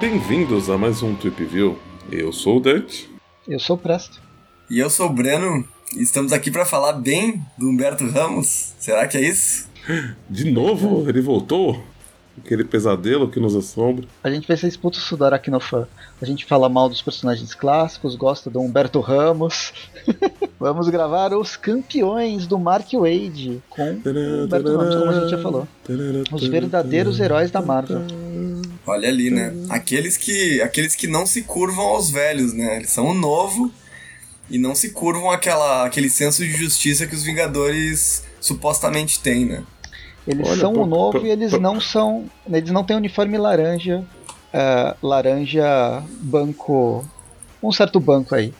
Bem-vindos a mais um Trip View. Eu sou o Dante. Eu sou o Presto. E eu sou o Breno. E estamos aqui para falar bem do Humberto Ramos. Será que é isso? De novo? Ele voltou? Aquele pesadelo que nos assombra. A gente vai ser expulso do Aracnofan. A gente fala mal dos personagens clássicos, gosta do Humberto Ramos. Vamos gravar os campeões do Mark Wade com o Humberto Ramos, como a gente já falou. Os verdadeiros heróis da Marvel. Olha ali, né? Aqueles que, aqueles que não se curvam aos velhos, né? Eles são o novo e não se curvam àquela, aquele senso de justiça que os Vingadores supostamente têm, né? Eles Olha, são pô, o novo pô, e eles pô. não são. Eles não têm uniforme laranja. ah, laranja banco. Um certo banco aí.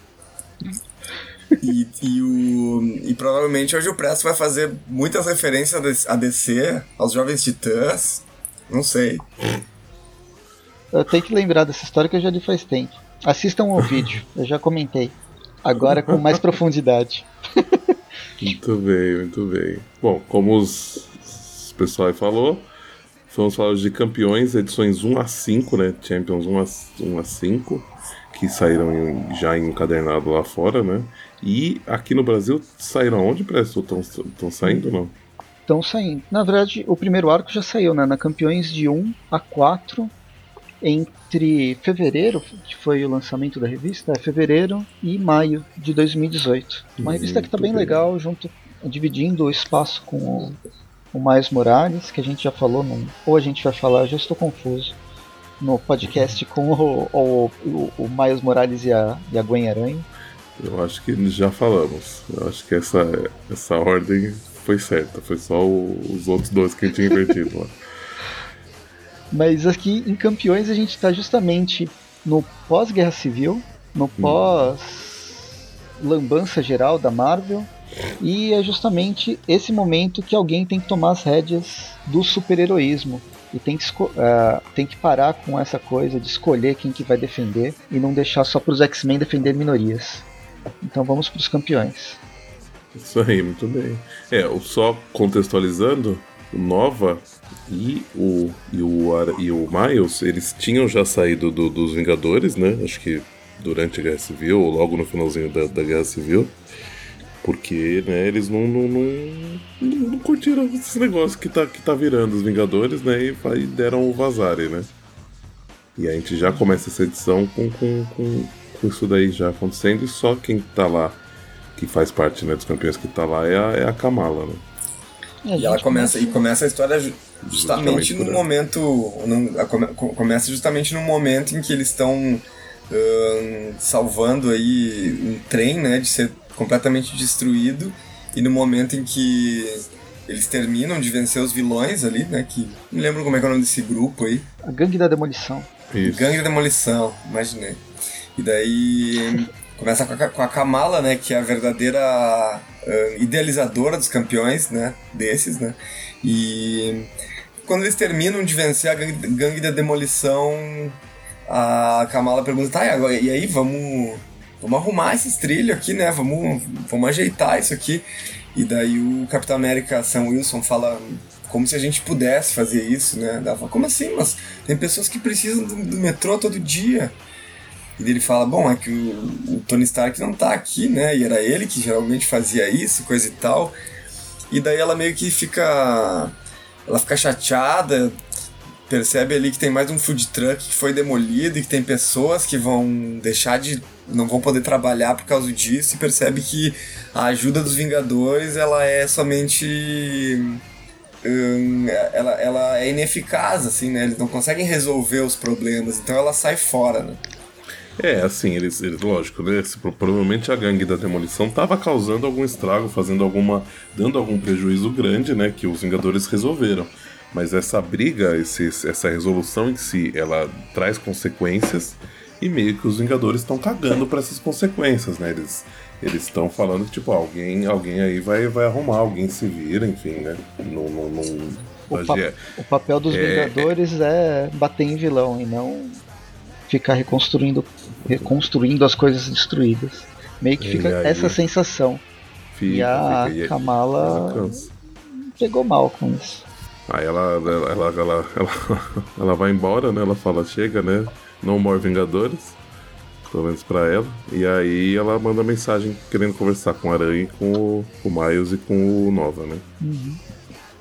E, e, o, e provavelmente hoje o Presto vai fazer muitas referências a DC, aos Jovens Titãs. Não sei. Eu tenho que lembrar dessa história que eu já li faz tempo. Assistam o vídeo, eu já comentei. Agora com mais profundidade. Muito bem, muito bem. Bom, como os, os pessoal aí falou, vamos falar de campeões, edições 1 a 5, né? Champions 1 a, 1 a 5, que saíram em- já encadernado lá fora, né? E aqui no Brasil saíram onde, Presto? Estão saindo ou não? Estão saindo. Na verdade, o primeiro arco já saiu, né? Na Campeões de 1 a 4, entre fevereiro, que foi o lançamento da revista, é fevereiro e maio de 2018. Uma revista que tá Muito bem bem. legal, junto, dividindo o espaço com o, o Miles Morales, que a gente já falou, num, ou a gente vai falar, eu já estou confuso, no podcast com o, o, o, o Miles Morales e a, e a Gwen Aranha. Eu acho que já falamos. Eu acho que essa, essa ordem foi certa. Foi só os outros dois que a gente tinha invertido lá. Mas aqui em Campeões a gente está justamente no pós-Guerra Civil, no pós-lambança geral da Marvel, e é justamente esse momento que alguém tem que tomar as rédeas do super-heroísmo. E tem que, ah, tem que parar com essa coisa de escolher quem que vai defender e não deixar só para os X-Men defender minorias. Então vamos para os campeões. Isso aí, muito bem. É, só contextualizando, o Nova e o, e o, e o Miles, eles tinham já saído do- dos Vingadores, né? Acho que durante a Guerra Civil, ou logo no finalzinho da, da Guerra Civil. Porque, né, eles não, não, não, não- curtiram esse negócio que tá, que tá virando os Vingadores, né? E vai- deram o vazare, né? E a gente já começa essa edição com, com, com, com isso daí já acontecendo, e só quem tá lá que faz parte né, dos campeões que tá lá é a, é a Kamala, né? a E ela começa, e começa a história ju- justamente Justamente no momento. num- a come- co- começa justamente no momento em que eles estão ahn, salvando aí um trem, né? De ser completamente destruído. E no momento em que eles terminam de vencer os vilões ali, né? Que não lembro como é que é o nome desse grupo aí. A gangue da demolição. Isso. Gangue da Demolição, imaginei. E daí começa com a, com a Kamala, né, que é a verdadeira ah, idealizadora dos campeões, né, desses, né. E quando eles terminam de vencer a gangue, gangue da Demolição, a Kamala pergunta, tá, e, agora, e aí, vamos, vamos arrumar esses trilhos aqui, né, vamos, vamos ajeitar isso aqui. E daí o Capitão América Sam Wilson fala como se a gente pudesse fazer isso, né? Fala, como assim? Mas tem pessoas que precisam do, do metrô todo dia. E ele fala, bom, é que o, o Tony Stark não tá aqui, né? E era ele que geralmente fazia isso, coisa e tal. E daí ela meio que fica. Ela fica chateada, percebe ali que tem mais um food truck que foi demolido e que tem pessoas que vão deixar de. não vão poder trabalhar por causa disso, e percebe que a ajuda dos Vingadores ela é somente. hum, ela, ela é ineficaz, assim, né? Eles não conseguem resolver os problemas, então ela sai fora, né? É, assim, eles, eles lógico, né? provavelmente a gangue da demolição tava causando algum estrago, fazendo alguma. dando algum prejuízo grande, né? Que os Vingadores resolveram. Mas essa briga, esse, essa resolução em si, ela traz consequências e meio que os Vingadores estão cagando pra essas consequências, né? Eles eles estão falando que, tipo, alguém, alguém aí vai, vai arrumar, alguém se vira, enfim, né? Não, não, não, O, pa- é- o papel dos É, Vingadores é bater em vilão e não ficar reconstruindo, reconstruindo as coisas destruídas. Meio que fica aí- essa sensação. Fica, e a fica, e- Kamala ela cansa. pegou mal com isso. Aí ela, ela, ela, ela, ela, ela vai embora, né? Ela fala, chega, né? No more Vingadores. Pelo menos pra ela. E aí ela manda mensagem querendo conversar com o Aranha, e com o, com o Miles e com o Nova, né?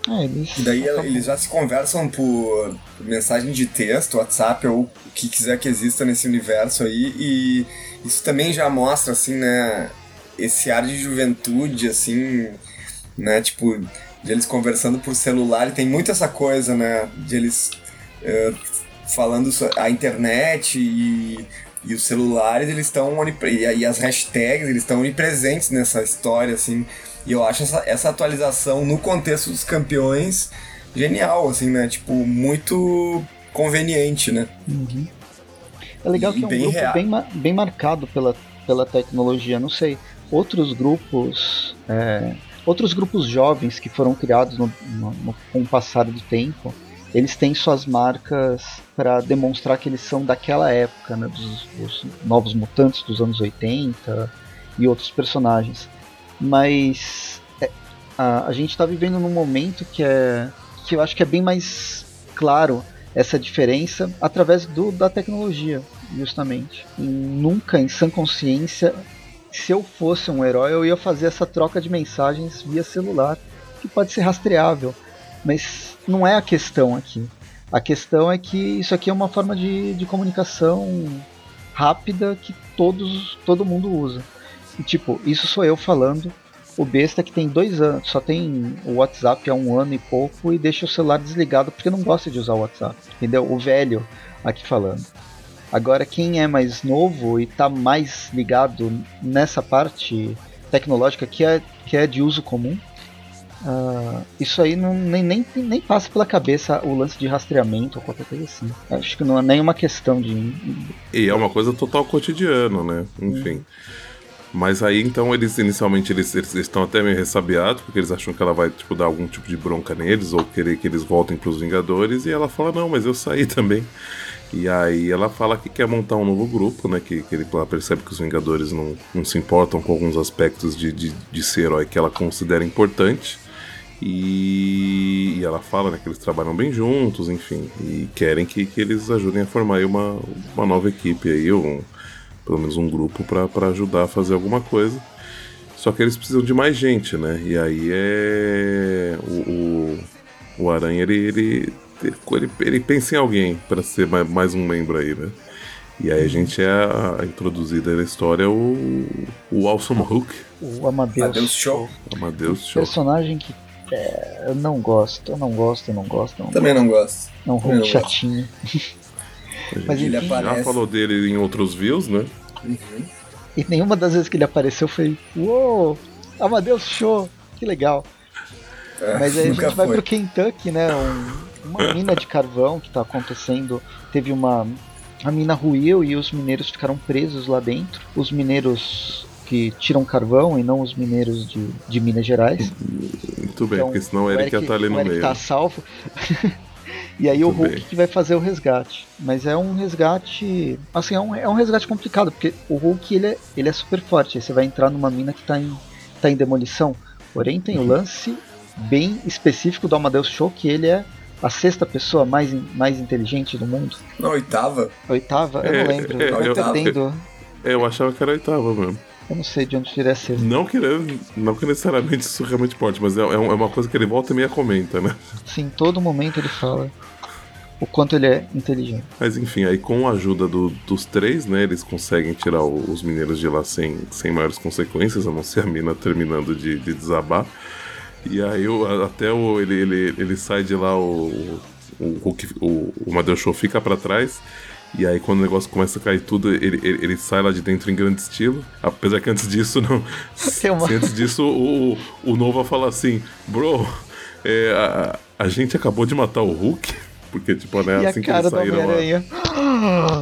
É, eles. E daí eles já se conversam por mensagem de texto, WhatsApp ou o que quiser que exista nesse universo aí. E isso também já mostra, assim, né? Esse ar de juventude, assim, né? Tipo, de eles conversando por celular. E tem muito essa coisa, né? De eles eh, falando a internet e, e os celulares, eles estão e, as hashtags, eles estão onipresentes nessa história, assim. E eu acho essa, essa atualização no contexto dos campeões genial, assim, né? Tipo, muito conveniente, né? É legal E que é um bem grupo real. bem, bem marcado pela, pela tecnologia. Não sei, outros grupos. é, outros grupos jovens que foram criados no, no- no- com o passar do tempo, eles têm suas marcas para demonstrar que eles são daquela época, né, dos, dos novos mutantes dos anos 80 e outros personagens. Mas é, a, a gente está vivendo num momento que é que eu acho que é bem mais claro essa diferença através do, da tecnologia, justamente. E nunca, em sã consciência, se eu fosse um herói, eu ia fazer essa troca de mensagens via celular, que pode ser rastreável. Mas não é a questão aqui. A questão é que isso aqui é uma forma de, de comunicação rápida que todos, todo mundo usa. E tipo, isso sou eu falando. O besta que tem dois anos, só tem o WhatsApp há um ano e pouco e deixa o celular desligado porque não gosta de usar o WhatsApp. Entendeu? O velho aqui falando. Agora, quem é mais novo e tá mais ligado nessa parte tecnológica que é, que é de uso comum, ah, isso aí não, nem, nem, nem passa pela cabeça o lance de rastreamento ou qualquer coisa assim. Acho que não é nenhuma questão de. E é uma coisa total cotidiano, né? Enfim. Mas aí então eles inicialmente eles, eles estão até meio ressabiados, porque eles acham que ela vai tipo, dar algum tipo de bronca neles, ou querer que eles voltem pros Vingadores, e ela fala, não, mas eu saí também. E aí ela fala que quer montar um novo grupo, né? Que, que ele, ela percebe que os Vingadores não, não se importam com alguns aspectos de, de, de ser herói que ela considera importante. E, e ela fala né, que eles trabalham bem juntos, enfim, e querem que, que eles ajudem a formar uma, uma nova equipe aí, ou um, pelo menos um grupo para ajudar a fazer alguma coisa. Só que eles precisam de mais gente, né? E aí é. O, o, o Aranha ele, ele, ele, ele pensa em alguém para ser mais, mais um membro aí, né? E aí a gente é a, a introduzida na história o, o Awesome Hulk, O Amadeus. Adeus, show. Amadeus Show. Personagem que é, eu não gosto, eu não gosto, eu não gosto. Eu não Também não gosto. É um Hulk não gosto. chatinho. A gente Mas Ele já aparece. falou dele em outros views, né? e nenhuma das vezes que ele apareceu foi Uou! Amadeus Show! Que legal. É, Mas aí a gente vai foi. pro Kentucky, né? um- uma mina de carvão que tá acontecendo. Teve uma. A mina ruiu e os mineiros ficaram presos lá dentro. Os mineiros que tiram carvão e não os mineiros de, de Minas Gerais. Muito bem, Então, porque senão o Eric ia estar ali o no Eric meio. tá salvo. e aí o Muito Hulk bem. que vai fazer o resgate. Mas é um resgate. Assim, é um, é um resgate complicado, porque o Hulk ele é, ele é super forte. Aí você vai entrar numa mina que tá em, tá em demolição. Porém, tem Uhum. o lance bem específico do Amadeus Show, que ele é a sexta pessoa mais, mais inteligente do mundo. Na oitava, A oitava? Eu É, não lembro. é, eu eu- tô perdendo. É, eu achava que era a oitava mesmo. Eu não sei de onde seria a sexta. Não que, não que necessariamente isso realmente pode, mas é, é é uma coisa que ele volta e meia comenta, né? Sim, em todo momento ele fala o quanto ele é inteligente. Mas enfim, aí com a ajuda do- dos três, né, eles conseguem tirar o- os mineiros de lá sem, sem maiores consequências, a não ser a mina terminando de, de desabar. E aí a- até o, ele, ele, ele sai de lá, o, o, o, o Madeu Show fica pra trás. E aí quando o negócio começa a cair tudo, ele, ele, ele sai lá de dentro em grande estilo. Apesar que antes disso, não. Uma- Antes disso, o, o, o Nova fala assim, bro, é, a, a gente acabou de matar o Hulk. Porque, tipo, né, e assim que eles saíram lá.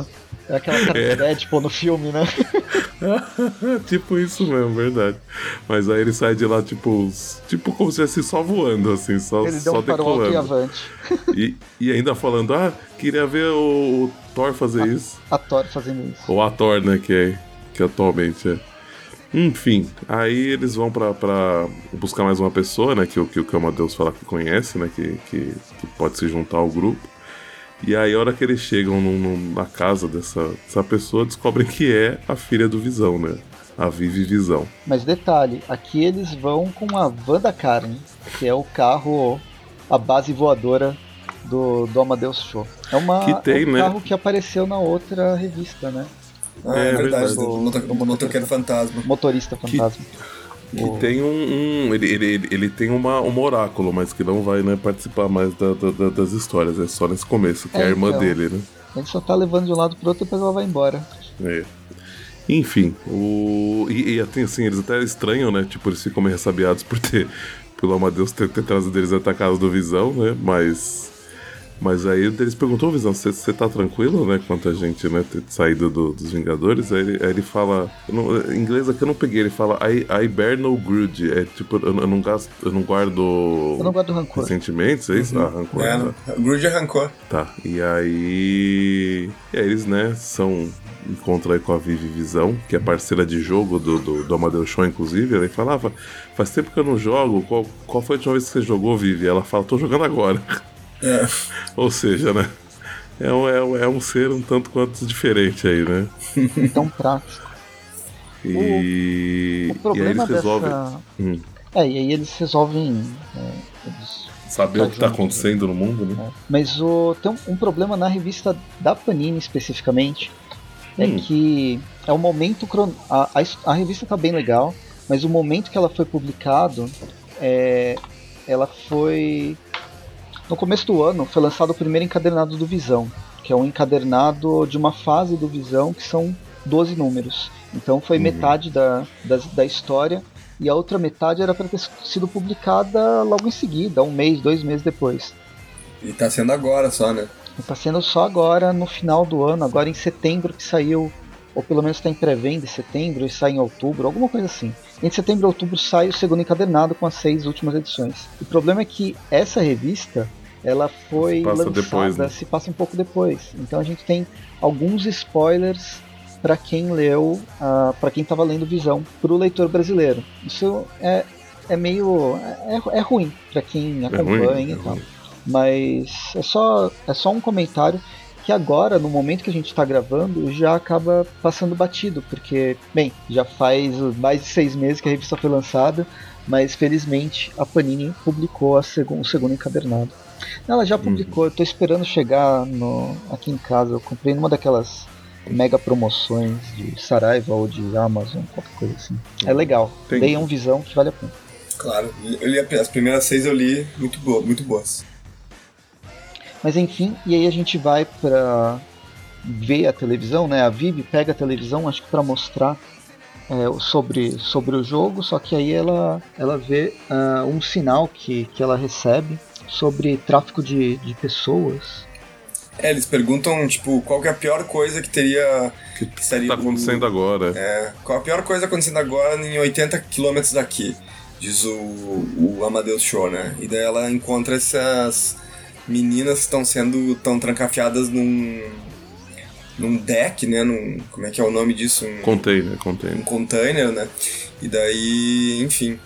É aquela cara É. Deadpool no filme, né? tipo isso mesmo, verdade. Mas aí ele sai de lá, tipo, tipo como se estivesse só voando, assim, só, Ele deu só um farol alto e decolando. avante. E, e ainda falando, ah, queria ver o, o Thor fazer isso. A Thor fazendo isso. Ou a Thor, né, que, é, que atualmente é. Enfim, aí eles vão pra, pra buscar mais uma pessoa, né? Que, que, que o Amadeus fala que conhece, né? Que, que, que pode se juntar ao grupo. E aí, a hora que eles chegam no, no, na casa dessa, dessa pessoa, descobrem que é a filha do Visão, né? A Vivi Visão. Mas detalhe, aqui eles vão com a van da carne, que é o carro, a base voadora do, do Amadeus Show. É, uma, Que tem, é um né? carro que apareceu na outra revista, né? Ah, é, É verdade, do, moto- do motoqueiro fantasma. Motorista fantasma. Que O- tem um. um- ele, ele, ele, tem uma, um oráculo, mas que não vai né, participar mais da- da- da- das histórias. É só nesse começo, que é, É, a irmã então. dele, né? Ele só tá levando de um lado pro outro e depois ela vai embora. É. Enfim, o. E, e assim, assim, eles até estranham, né? Tipo, eles ficam meio ressabiados por ter. Pelo Amadeus ter, ter trazido eles até a casa do Visão, né? Mas. Mas aí eles perguntou, Visão, você tá tranquilo, né? Quanto a gente, né, ter saído do- dos Vingadores? Aí ele, aí ele fala. não- em inglês aqui eu não peguei, ele fala I, I bear no grudge. É tipo, eu, não- eu não gasto. Eu não guardo. Eu não gosto do rancor. Sentimentos, é isso? Ah, rancor. É, tá. o Grude arrancou. Tá, e aí. E aí eles, né, são. Encontram aí com a Vivi Visão, que é parceira de jogo do, do, do Amadeus Show, inclusive. Ela falava: Faz tempo que eu não jogo, qual, qual foi a última vez que você jogou, Vivi? Ela fala: Tô jogando agora. É. Ou seja, né? É um, é, um- é um ser um tanto quanto diferente aí, né? Então prático. E, O e aí problema eles resolvem dessa. Hum. É, e aí eles resolvem. é, eles- saber o que tá junto, acontecendo no mundo, né? é. Mas o, tem um, um problema na revista da Panini especificamente. É Hum. que é o momento. cron- A, a, a revista tá bem legal, mas o momento que ela foi publicado. É, ela foi. No começo do ano foi lançado o primeiro encadernado do Visão, que é um encadernado de uma fase do Visão que são 12 números. Então foi Uhum. metade da, da, da história e a outra metade era para ter sido publicada logo em seguida, um mês, dois meses depois. E tá sendo agora só, né? Está sendo só agora no final do ano, agora em setembro que saiu, ou pelo menos está em pré-venda em setembro e sai em outubro, alguma coisa assim. Entre setembro e outubro sai o segundo encadernado com as seis últimas edições. O problema é que essa revista ela foi Passa lançada, depois, né? se passa um pouco depois. Então a gente tem alguns spoilers para quem leu, uh, para quem estava lendo Visão, para o leitor brasileiro. Isso é, é meio é, é ruim para quem ruim, acompanha é e tal. ruim. Mas é só, é só um comentário que agora, no momento que a gente está gravando, já acaba passando batido, porque, bem, já faz mais de seis meses que a revista foi lançada, mas felizmente a Panini publicou a segun, o segundo encadernado. Ela já publicou, eu tô esperando chegar no, aqui em casa, eu comprei numa daquelas mega promoções de Saraiva ou de Amazon, qualquer coisa assim. É legal, Entendi. leiam visão que vale a pena. Claro. Eu li as primeiras seis eu li muito, boa, muito boas. Mas enfim, e aí a gente vai pra ver a televisão, né? A Vivi pega a televisão, acho que pra mostrar é, sobre, sobre o jogo, só que aí ela, ela vê ah, um sinal que, que ela recebe sobre tráfico de, de pessoas. É, eles perguntam, tipo, qual que é a pior coisa que teria. Que, que seria tá acontecendo o- agora? É, qual a pior coisa acontecendo agora em 80 quilômetros daqui? Diz o, o Amadeus Show, né? E daí ela encontra essas meninas que estão sendo. estão trancafiadas num. num deck, né? Num, como é que é o nome disso? Um, Container, um container. container, né? E daí, enfim,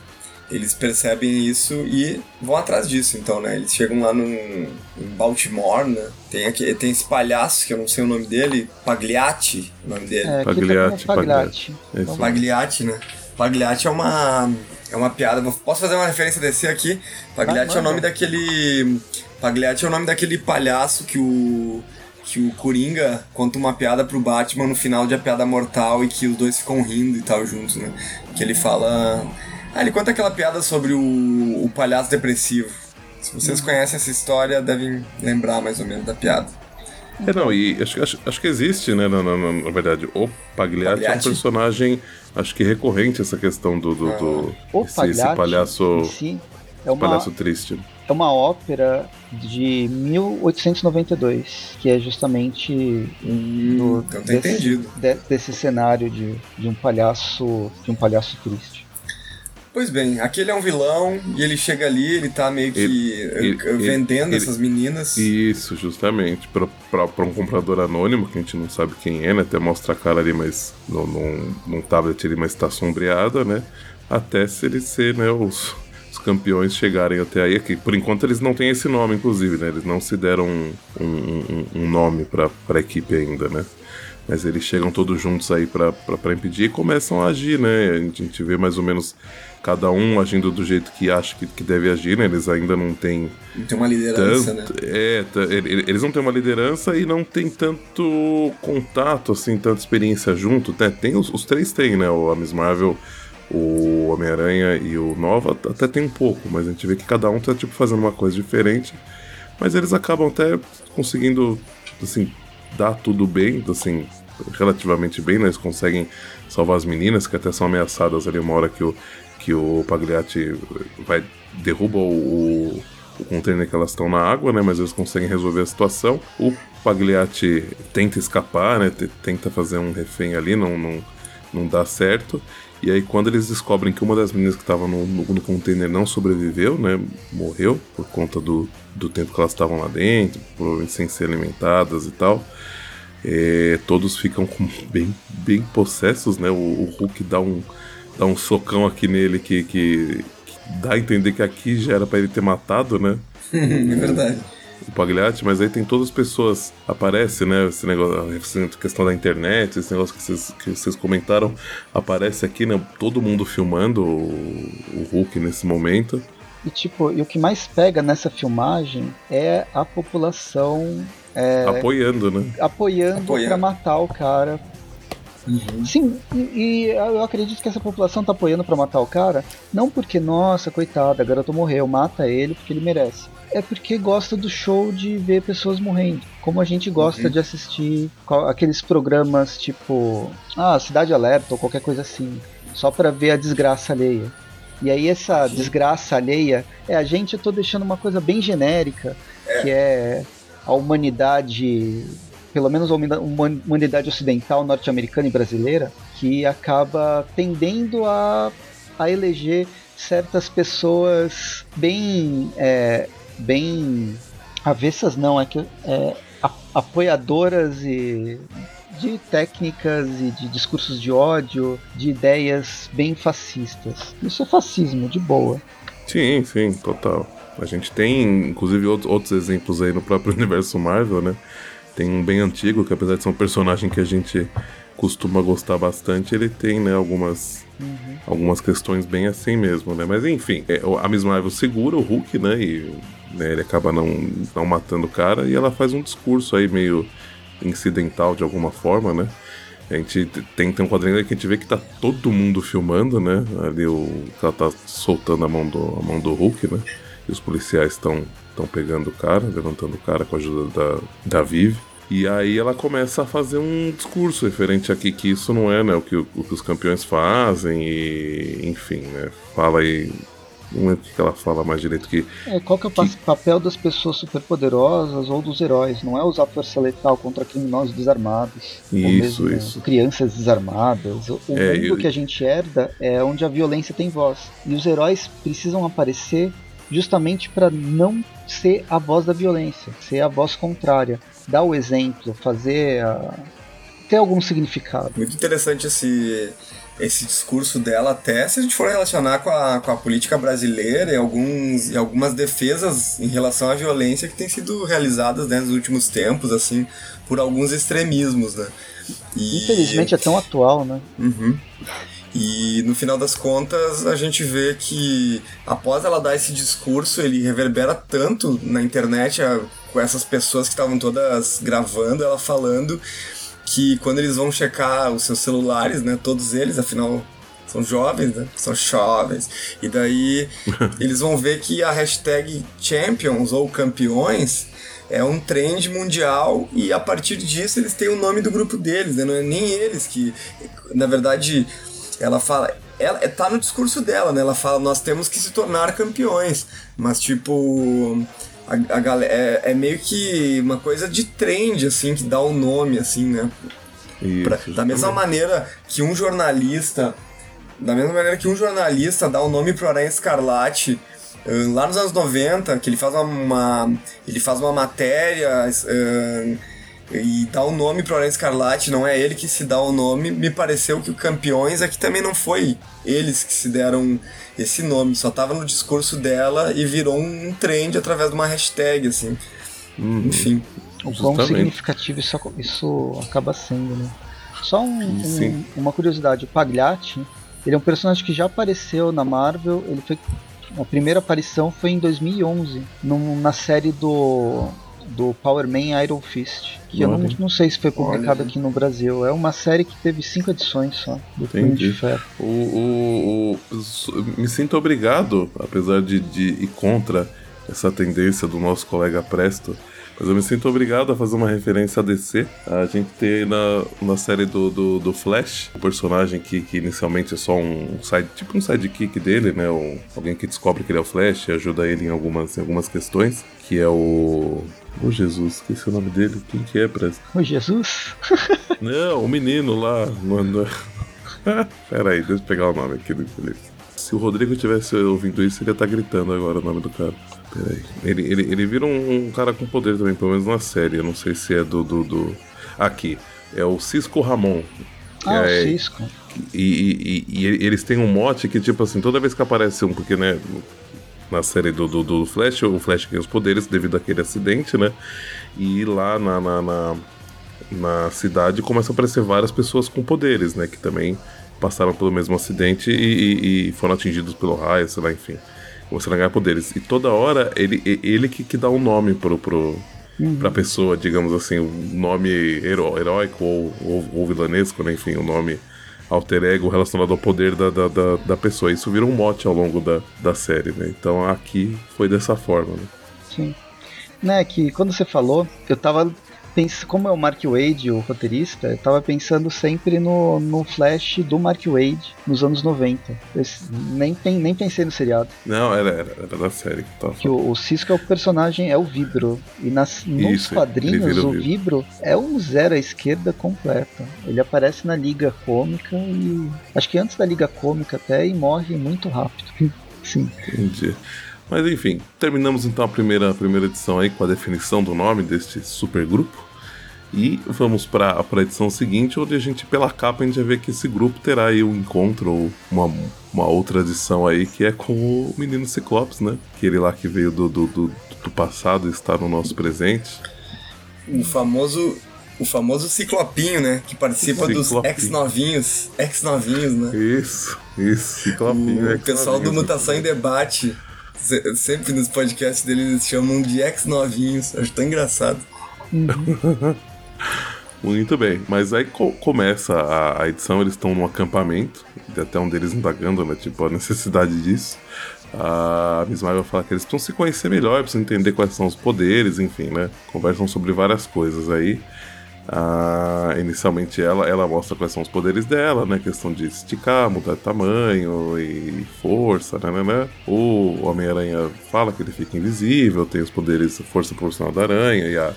eles percebem isso e vão atrás disso, então, né? Eles chegam lá num, em Baltimore, né? Tem, aqui, tem esse palhaço, que eu não sei o nome dele, Pagliatti, o nome dele. É, aqui tá Pagliatti, como Pagliatti. É isso. Pagliatti, né? Pagliatti é uma, é uma piada. Posso fazer uma referência desse aqui? Pagliatti Ah, é o nome daquele. Pagliatti é o nome daquele palhaço que o. Que o Coringa conta uma piada pro Batman no final de A Piada Mortal e que os dois ficam rindo e tal juntos, né? Que ele fala. Ah, ele conta aquela piada sobre o, o palhaço depressivo. Se vocês Uhum. conhecem essa história, devem lembrar mais ou menos da piada. É, não, e acho, acho, acho que existe, né, na, na, na- na verdade. O Pagliatti, é um personagem, acho que recorrente essa questão do. do, do- O esse, esse palhaço, si é uma, palhaço triste. é uma ópera de 1892, que é justamente do, então tá entendido. de- desse cenário de, de um palhaço de um palhaço triste. Pois bem, aqui ele é um vilão e ele chega ali, ele tá meio que ele, ele, vendendo ele, essas meninas. Isso, justamente. Pra, pra, pra, um comprador anônimo, que a gente não sabe quem é, né? Até mostra a cara ali, mas no, num, num tablet ali, mas tá sombreada, né? Até se ele ser, né, os, os campeões chegarem até aí. Aqui. Por enquanto eles não têm esse nome, inclusive, né? Eles não se deram um, um, um, um nome pra, pra equipe ainda, né? Mas eles chegam todos juntos aí para impedir e começam a agir, né? A gente vê mais ou menos cada um agindo do jeito que acha que, que deve agir, né? Eles ainda não têm. Não tem uma liderança, tanto, né? É, eles não têm uma liderança e não tem tanto contato, assim, tanta experiência junto. Né? Tem, os, os três têm, né? O Miss Marvel, o Homem-Aranha e o Nova até tem um pouco, mas a gente vê que cada um tá tipo fazendo uma coisa diferente. Mas eles acabam até conseguindo, assim, dá tudo bem, assim, relativamente bem, né? Eles conseguem salvar as meninas, que até são ameaçadas ali uma hora que o, que o Pagliatti vai derruba o, o container que elas estão na água, né? Mas eles conseguem resolver a situação. O Pagliatti tenta escapar, né? Tenta fazer um refém ali, não, não, não dá certo. E aí quando eles descobrem que uma das meninas que estava no, no, no, container não sobreviveu, né? Morreu por conta do, do tempo que elas estavam lá dentro, provavelmente sem ser alimentadas e tal. É, todos ficam com, bem, bem possessos, né? O, o, Hulk dá um, dá um socão aqui nele que, que, que dá a entender que aqui já era para ele ter matado, né? é verdade. O Pagliatti, mas aí tem todas as pessoas. Aparece, né? Esse negócio, a questão da internet, esse negócio que vocês, que vocês comentaram. Aparece aqui, né? Todo mundo filmando o, o Hulk nesse momento. E tipo, e o que mais pega nessa filmagem é a população é, apoiando, né? Apoiando, apoiando. pra matar o cara. Uhum. Sim, e, e, eu acredito que essa população tá apoiando para matar o cara, não porque, nossa, coitado, a garota morreu, mata ele porque ele merece. É porque gosta do show de ver pessoas morrendo. Como a gente gosta uhum. de assistir aqueles programas tipo, ah, Cidade Alerta ou qualquer coisa assim, só para ver a desgraça alheia. E aí essa desgraça alheia é a gente, eu tô deixando uma coisa bem genérica, é. que é a humanidade, pelo menos a humanidade ocidental, norte-americana e brasileira, que acaba tendendo a, a eleger certas pessoas bem, é, bem avessas, não, é que é, apoiadoras e de técnicas e de discursos de ódio, de ideias bem fascistas. Isso é fascismo, de boa. Sim, sim, total. A gente tem, inclusive, outros exemplos aí no próprio universo Marvel, né? Tem um bem antigo, que apesar de ser um personagem que a gente costuma gostar bastante, ele tem, né, algumas, uhum. algumas questões bem assim mesmo, né? Mas enfim, é, a Miss Marvel segura o Hulk, né? E né, ele acaba não, não matando o cara e ela faz um discurso aí meio incidental de alguma forma, né? A gente tem, tem um quadrinho que a gente vê que tá todo mundo filmando, né? Ali o. Ela tá soltando a mão do, a mão do Hulk, né? E os policiais estão estão pegando o cara, levantando o cara com a ajuda da, da Viv. E aí ela começa a fazer um discurso referente aqui que isso não é né, o, que, o que os campeões fazem e enfim, né? Fala aí não lembro o que ela fala mais direito que. É, qual que é o que... papel das pessoas superpoderosas ou dos heróis? Não é usar força letal contra criminosos desarmados. Isso, mesmo, isso. Crianças desarmadas. O é, mundo eu... que a gente herda é onde a violência tem voz. E os heróis precisam aparecer justamente para não ser a voz da violência, ser a voz contrária. Dar o exemplo, fazer. A... ter algum significado. Muito interessante esse esse discurso dela, até se a gente for relacionar com a, com a política brasileira e, alguns, e algumas defesas em relação à violência que têm sido realizadas né, nos últimos tempos, assim, por alguns extremismos, né? E... Infelizmente é tão atual, né? Uhum. E no final das contas, a gente vê que após ela dar esse discurso, ele reverbera tanto na internet a, com essas pessoas que estavam todas gravando, ela falando que quando eles vão checar os seus celulares, né, todos eles, afinal são jovens, né? São jovens. E daí eles vão ver que a hashtag Champions ou Campeões é um trend mundial e a partir disso eles têm o nome do grupo deles, né? Não é nem eles que, na verdade, ela fala, ela tá no discurso dela, né? Ela fala, nós temos que se tornar campeões, mas tipo a, a galera, é, é, meio que uma coisa de trend, assim, que dá o um nome, assim, né? Isso, pra, da mesma maneira que um jornalista da mesma maneira que um jornalista dá o um nome pro Aranha Escarlate uh, lá nos anos 90, que ele faz uma, uma ele faz uma matéria uh, e dá o um nome pro Aranha Escarlate, não é ele que se dá o nome. Me pareceu que o Campeões aqui também não foi eles que se deram esse nome, só tava no discurso dela e virou um trend através de uma hashtag, assim. Uhum. Enfim. O quão significativo isso, isso acaba sendo, né? Só um, um, uma curiosidade, o Pagliatti, ele é um personagem que já apareceu na Marvel, ele foi a primeira aparição foi em 2011, num, na série do do Power Man Iron Fist, que Olha. eu não, não sei se foi publicado aqui no Brasil. É uma série que teve cinco edições só, do Punho de Ferro. O, o, o, me sinto obrigado, apesar de, de ir contra essa tendência do nosso colega Presto, mas eu me sinto obrigado a fazer uma referência a DC. A gente tem na, na série do, do, do Flash, o um personagem que, que inicialmente é só um side, tipo um sidekick dele, né? Um, alguém que descobre que ele é o Flash e ajuda ele em algumas, em algumas questões, que é o. Ô Jesus, esqueci o nome dele. Quem que é, Presta? O Jesus? Não, o menino lá. Mano. Pera aí, deixa eu pegar o nome aqui do Felipe. Se o Rodrigo tivesse ouvindo isso, ele ia estar tá gritando agora o nome do cara. Peraí. Ele, ele, ele vira um, um, cara com poder também, pelo menos na série. Eu não sei se é do. do, do... Aqui. É o Cisco Ramon. Ah, é... o Cisco. E, e, e, e, eles têm um mote que, tipo assim, toda vez que aparece um, porque, né, na série do, do, do Flash, o Flash ganha os poderes devido àquele acidente, né? E lá na, na, na, na cidade começam a aparecer várias pessoas com poderes, né? Que também passaram pelo mesmo acidente e, e, e foram atingidos pelo raio, sei lá, enfim. Começaram a ganhar poderes. E toda hora ele, ele que, que dá um nome pro, pro, uhum. pra pessoa, digamos assim, um nome heró heróico ou, ou, ou, vilanesco, né? enfim, um nome alter ego relacionado ao poder da, da, da, da, pessoa. Isso vira um mote ao longo da, da série, né? Então aqui foi dessa forma, né? Sim. Né, que quando você falou, eu tava como é o Mark Wade, o roteirista, eu tava pensando sempre no, no Flash do Mark Wade nos anos 90. Eu nem, nem pensei no seriado. Não, era, era, era da série que tava Que o, o, Cisco é o personagem, é o Vibro. E nas, nos Isso, quadrinhos, o Vibro. Vibro é um zero à esquerda completa. Ele aparece na Liga Cômica e. Acho que antes da Liga Cômica até e morre muito rápido. Sim. Entendi. Mas enfim, terminamos então a primeira, a primeira edição aí com a definição do nome deste supergrupo. E vamos para a edição seguinte, onde a gente, pela capa, a gente vai ver que esse grupo terá aí um encontro ou uma, uma outra edição aí, que é com o menino Ciclopes, né? Aquele lá que veio do, do, do, do passado e está no nosso presente. O famoso o famoso Ciclopinho, né? Que participa Ciclopinho. dos ex-novinhos. Ex-novinhos, né? Isso, isso, Ciclopinho. O pessoal do Mutação em Debate Sempre nos podcasts deles eles chamam de ex-novinhos. Acho tão engraçado. Uhum. Muito bem, mas aí co começa a, a, edição, eles estão num acampamento, até um deles indagando, né? Tipo, a necessidade disso. A Miss Marvel fala que eles precisam se conhecer melhor, precisam entender quais são os poderes, enfim, né? Conversam sobre várias coisas aí. Ah, inicialmente ela, ela mostra quais são os poderes dela, né? Questão de esticar, mudar de tamanho e força, né? né, né. O Homem-Aranha fala que ele fica invisível, tem os poderes, força proporcional da aranha e a,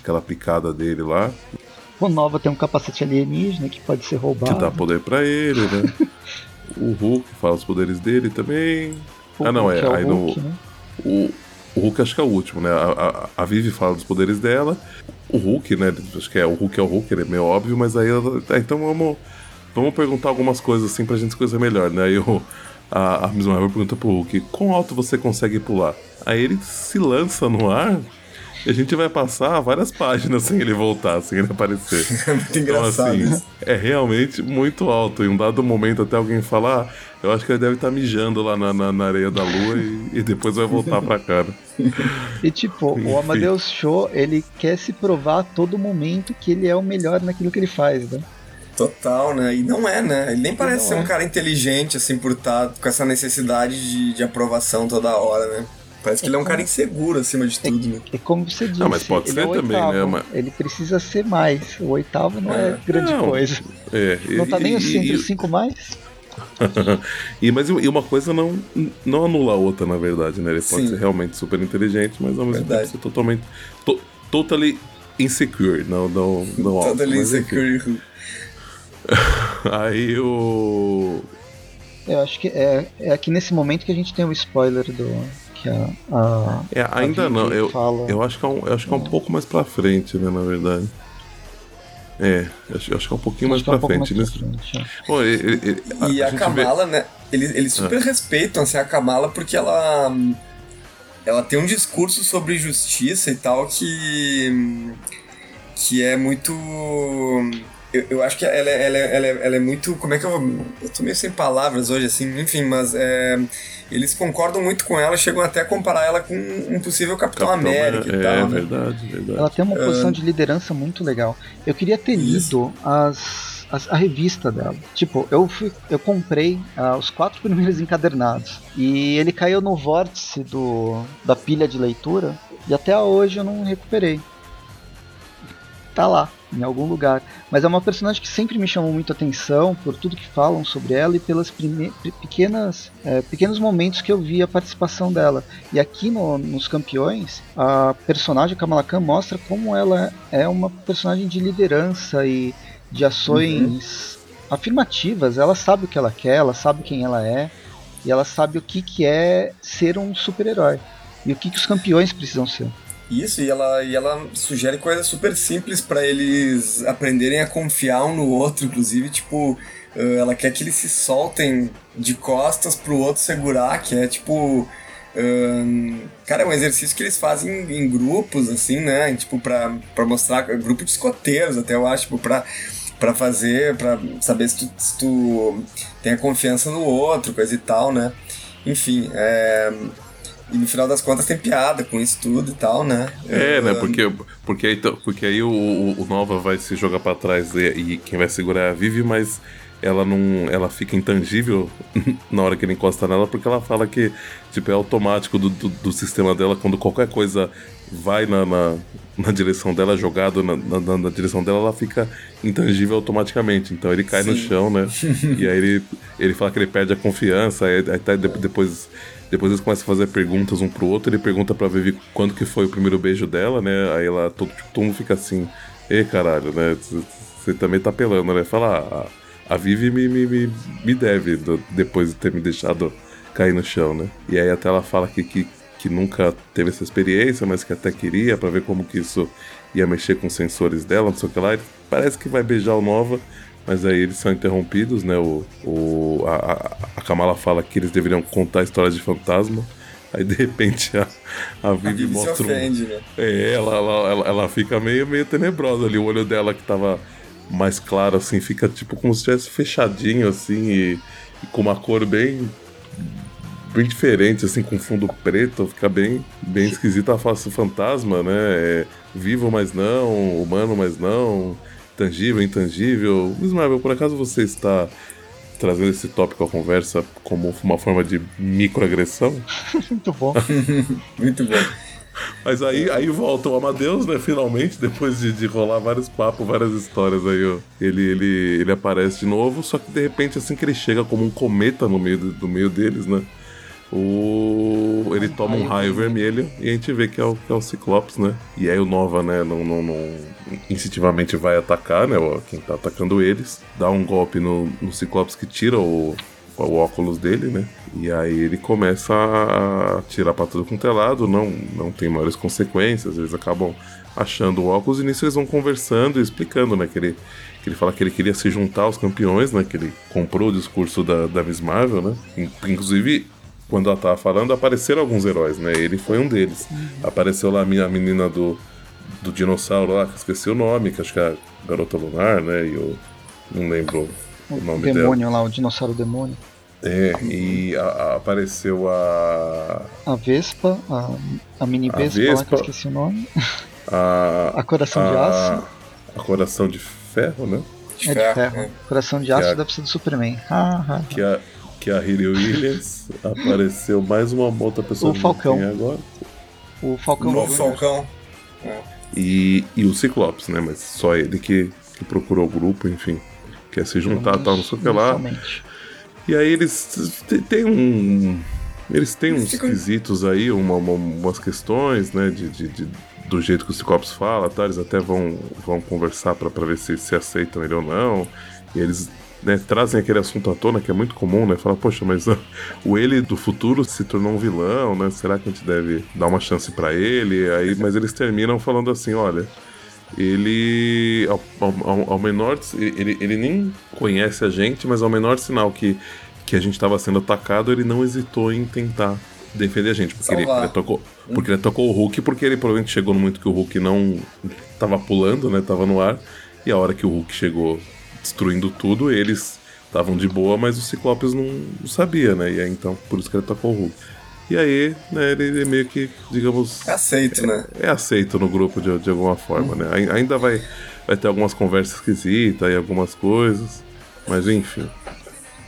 aquela picada dele lá. O Nova tem um capacete alienígena que pode ser roubado. Que dá poder para ele, né? o Hulk fala os poderes dele também. O ah, não, é. é aí Hulk, no. Né? O, o Hulk acho que é o último, né? A, a, a Vivi fala dos poderes dela. O Hulk, né? Acho que é o Hulk é o Hulk, ele é meio óbvio, mas aí. Tá, então vamos, vamos perguntar algumas coisas assim pra gente conhecer melhor, né? Aí o, a, a Miss Marvel pergunta pro Hulk: quão alto você consegue pular? Aí ele se lança no ar e a gente vai passar várias páginas sem ele voltar, sem ele aparecer. É muito engraçado. Então, assim, é realmente muito alto. Em um dado momento, até alguém falar, ah, eu acho que ele deve estar tá mijando lá na, na, na areia da lua e, e, depois vai voltar pra cá. E tipo, Enfim. o Amadeus Show, ele quer se provar a todo momento que ele é o melhor naquilo que ele faz, né? Total, né? E não é, né? Ele nem parece ser é. um cara inteligente, assim, por estar tá com essa necessidade de, de aprovação toda hora, né? Parece que é ele é um cara inseguro acima de tudo, né? É como você disse. Não, mas pode ser é também, né, oitavo, né? Mas... Ele precisa ser mais. O oitavo não é, é grande não, coisa. É, não tá e, nem assim entre os cinco mais. e, mas e uma coisa não, não anula a outra, na verdade, né? Ele pode Sim. ser realmente super inteligente, mas ao mesmo verdade. tempo ser totalmente. To, totally insecure, não, não, não Totally insecure. Aí o Eu acho que é, é aqui nesse momento que a gente tem o spoiler do. Que a, a é, ainda a não. Eu, fala... eu acho que é um, eu acho que é um pouco mais pra frente, né, na verdade. É, acho, acho que é um pouquinho mais Acho que é pra um pouco frente. mais Eles- pra frente, é. Bom, ele- ele- E a, gente Kamala, né? Eles, eles super respeitam assim, a Kamala porque ela. Ela tem um discurso sobre justiça e tal que. que é muito. Eu, eu acho que ela, é- ela, é- ela, é- ela é muito. Como é que eu. Eu tô meio sem palavras hoje, assim, enfim, mas é, eles concordam muito com ela, chegam até a comparar ela com um possível Capitão, Capitão América e é, tal. né? verdade, verdade. Ela tem uma posição de liderança muito legal. Eu queria ter Isso. lido as, as- a revista dela. Tipo, eu, fui, eu comprei ah, os quatro primeiros encadernados. E ele caiu no vórtice do, da pilha de leitura. E até hoje eu não recuperei. Tá lá, em algum lugar. Mas é uma personagem que sempre me chamou muito atenção por tudo que falam sobre ela e pelas pequenas, eh, pequenos momentos que eu vi a participação dela. E aqui no- nos campeões, a personagem Kamala Khan mostra como ela é uma personagem de liderança e de ações afirmativas. Ela sabe o que ela quer, ela sabe quem ela é e ela sabe o que, que é ser um super-herói e o que, que os campeões precisam ser. Isso, e ela, e ela sugere coisas super simples pra eles aprenderem a confiar um no outro, inclusive, tipo, ela quer que eles se soltem de costas pro outro segurar, que é tipo. ahn, cara, é um exercício que eles fazem em, em grupos, assim, né? Tipo, pra, pra mostrar. Grupo de escoteiros, até eu acho, tipo, pra, pra fazer, pra saber se tu, se tu tem a confiança no outro, coisa e tal, né? Enfim, é. E no final das contas tem piada com isso tudo e tal, né? É, né? Ah, Porque, porque, aí, porque aí o, o- Nova vai se jogar pra trás e, e quem vai segurar é a Vivi, mas ela não. Ela fica intangível na hora que ele encosta nela, porque ela fala que tipo, é automático do, do, do sistema dela, quando qualquer coisa vai na, na, na direção dela, jogado na, na, na- direção dela, ela fica intangível automaticamente. Então ele cai no Sim. chão, né? e aí ele, ele fala que ele perde a confiança, aí, aí tá- de- depois. Depois eles começam a fazer perguntas um pro outro, ele pergunta pra Vivi quando que foi o primeiro beijo dela, né? Aí ela, todo, tipo, todo mundo fica assim, ê caralho, né? Você também tá pelando, né? Fala, ah, a, Vivi me, me, me, me deve do- depois de ter me deixado cair no chão, né? E aí até ela fala que, que, que nunca teve essa experiência, mas que até queria pra ver como que isso ia mexer com os sensores dela, não sei o que lá. Ele parece que vai beijar o Nova, mas aí eles são interrompidos, né? O, o, a, a- a Kamala fala que eles deveriam contar histórias de fantasma. Aí de repente a, a A Vivi se mostra um, ofende, né? é, ela, ela, ela, ela fica meio, meio tenebrosa ali. O olho dela que tava mais claro, assim, fica tipo como se estivesse fechadinho, assim, e, e com uma cor bem. bem diferente, assim, com fundo preto. Fica bem, bem esquisita a face do fantasma, né? É, vivo, mas não, humano, mas não, tangível, intangível. Miss Marvel, por acaso você está trazendo esse tópico à conversa como uma forma de microagressão? Muito bom. Muito bom. Mas aí, aí volta o Amadeus, né? Finalmente, depois de, de rolar vários papos, várias histórias aí, ó. Ele, ele, ele aparece de novo, só que de repente, assim que ele chega como um cometa no meio, do, do meio deles, né? O... Ele toma um raio vermelho e a gente vê que é o, que é o Ciclopes, né? E aí o Nova, né, não, não, não instintivamente vai atacar, né? Quem tá atacando eles. Dá um golpe no, no Ciclopes que tira o, o óculos dele, né? E aí ele começa a tirar pra tudo quanto é lado, não, não tem maiores consequências, eles acabam achando o óculos e nisso eles vão conversando e explicando, né? Que ele, que ele fala que ele queria se juntar aos campeões, né? Que ele comprou o discurso da, da Miss Marvel, né? In- Inclusive, quando ela tava falando, apareceram alguns heróis, né? Ele foi um deles. Apareceu lá a menina do, do dinossauro lá, que eu esqueci o nome, que acho que é a Garota Lunar, né? E eu não lembro o O nome dela. demônio lá, o dinossauro demônio. É, e a- a- apareceu a. A Vespa, a, a mini A Vespa, lá que Vespa. eu esqueci o nome. A, A Coração de Aço. A Coração de Ferro, né? É de ferro. Coração de aço é a- deve ser do Superman. Ah, ah. Que a, que a Riri Williams apareceu mais uma outra pessoa O que Falcão. tem agora. O Falcão Júnior. Falcão. E, e o Ciclopes, né? Mas só ele que, que procurou o grupo, enfim. Quer se juntar tal, não sei o que lá. Inicialmente. E aí eles tem um. Eles têm Eles uns ficam- quesitos aí, uma- uma- umas questões, né? De, de- de- do jeito que o Ciclopes fala, tá? Eles até vão, vão conversar pra pra ver se, se aceitam ele ou não. E eles né, trazem aquele assunto à tona que é muito comum, né? Fala, poxa, mas uh, o ele do futuro se tornou um vilão, né? Será que a gente deve dar uma chance para ele? Aí, mas eles terminam falando assim, olha, ele ao, ao, ao, menor ele, ele nem conhece a gente, mas ao menor sinal que, que a gente estava sendo atacado, ele não hesitou em tentar defender a gente, porque ele, ele, tocou, porque ele tocou o Hulk, porque ele provavelmente chegou no momento que o Hulk não estava pulando, né? Tava no ar, e a hora que o Hulk chegou destruindo tudo, eles estavam de boa, mas o Ciclopes não, não sabia, né? E aí, então, por isso que ele tocou o Hulk. E aí, né, ele, ele meio que, digamos. É aceito, é, né? É aceito no grupo de, de alguma forma, né? Ainda vai, vai ter algumas conversas esquisitas e algumas coisas, mas enfim.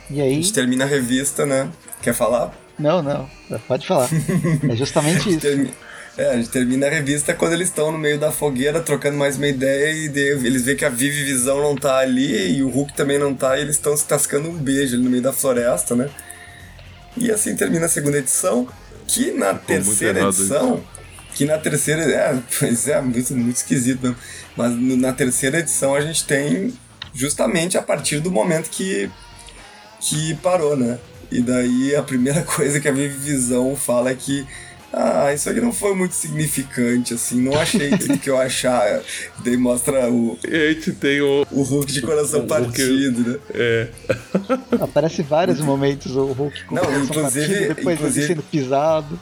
E aí? A gente termina a revista, né? Quer falar? Não, não, pode falar. É justamente isso. É, a gente termina a revista quando eles estão no meio da fogueira trocando mais uma ideia e eles veem que a Vivi Visão não tá ali e o Hulk também não tá e eles estão se tascando um beijo ali no meio da floresta, né? E assim termina a segunda edição, que na Ficou terceira edição. Isso. Que na terceira. É, pois é, muito, muito esquisito mesmo. Mas na terceira edição a gente tem justamente a partir do momento que, que parou, né? E daí a primeira coisa que a Vivi Visão fala é que ah, isso aqui não foi muito significante, assim, não achei tudo que eu achar. Daí mostra o. E a gente tem o. O Hulk de coração o partido, Hulk, né? É. Aparece vários momentos o Hulk com não, coração inclusive, partido, depois inclusive, sendo pisado.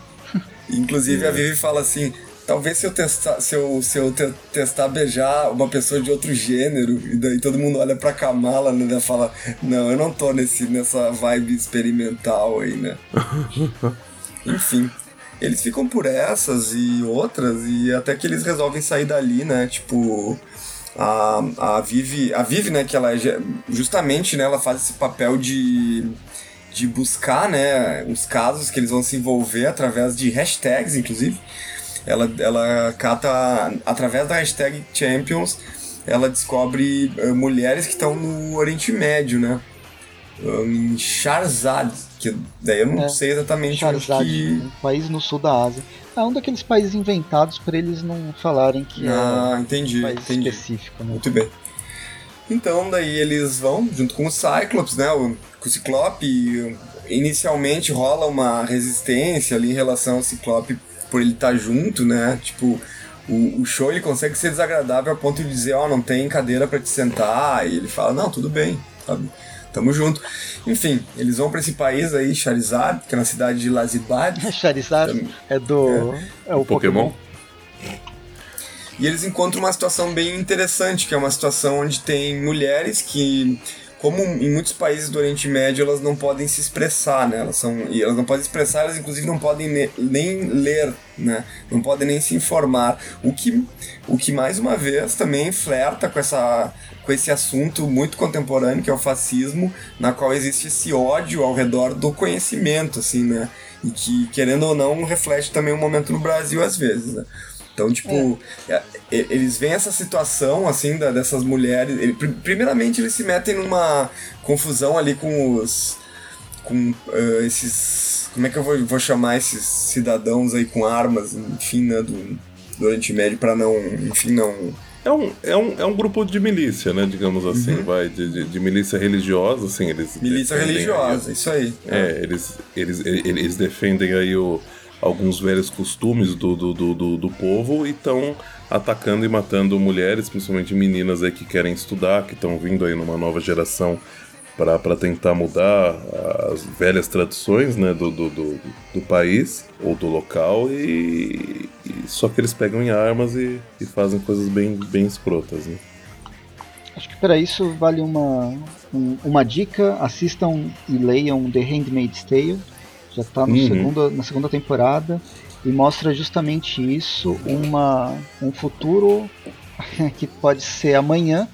Inclusive a Vivi fala assim. Talvez se eu, testar, se, eu, se eu te, testar beijar uma pessoa de outro gênero, e daí todo mundo olha pra Kamala, né? E fala, não, eu não tô nesse, nessa vibe experimental aí, né? Enfim eles ficam por essas e outras, e até que eles resolvem sair dali, né? Tipo, a, a Vivi, a Vivi, né, que ela é justamente, né, ela faz esse papel de, de buscar, né, os casos que eles vão se envolver através de hashtags, inclusive. Ela, ela cata, através da hashtag Champions, ela descobre uh, mulheres que estão no Oriente Médio, né? em Charzad, que daí eu não é, sei exatamente Charzad, que... um país no sul da Ásia. É um daqueles países inventados para eles não falarem que ah, é entendi, um país entendi. específico. Né? Muito bem. Então daí eles vão junto com o Cyclops, né, o, com o Ciclope, inicialmente rola uma resistência ali em relação ao Ciclope por ele estar tá junto, né, tipo... O, o show ele consegue ser desagradável a ponto de dizer, ó, oh, não tem cadeira para te sentar, e ele fala, não, tudo bem, sabe? Tamo junto. Enfim, eles vão para esse país aí, Charizard, que é na cidade de Lazibad. Charizard é do. É, é o Pokémon. Pokémon. E eles encontram uma situação bem interessante, que é uma situação onde tem mulheres que como em muitos países do Oriente Médio elas não podem se expressar, né? Elas são e elas não podem expressar, elas inclusive não podem ne, nem ler, né? Não podem nem se informar. O que o que mais uma vez também flerta com essa com esse assunto muito contemporâneo que é o fascismo, na qual existe esse ódio ao redor do conhecimento, assim, né? E que querendo ou não reflete também um momento no Brasil às vezes, né? Então, tipo, é. é eles veem essa situação, assim, da, dessas mulheres. Ele, primeiramente, eles se metem numa confusão ali com os. com uh, esses. Como é que eu vou, vou chamar esses cidadãos aí com armas, enfim, né, do, do Oriente Médio, para não. enfim, não. É um, é, um, é um grupo de milícia, né? Digamos assim, uhum. vai, de, de, de, milícia religiosa, assim, eles. Milícia religiosa, aí, isso aí. É, é, Eles, eles, eles defendem aí o alguns velhos costumes do, do, do, do, do povo e estão atacando e matando mulheres, principalmente meninas aí que querem estudar, que estão vindo aí numa nova geração para tentar mudar as velhas tradições né, do, do, do, do país ou do local e, e, só que eles pegam em armas e, e fazem coisas bem, bem escrotas. Né? Acho que para isso vale uma, um, uma dica, assistam e leiam The Handmaid's Tale, já está uhum. na segunda temporada e mostra justamente isso, uma, um futuro que pode ser amanhã,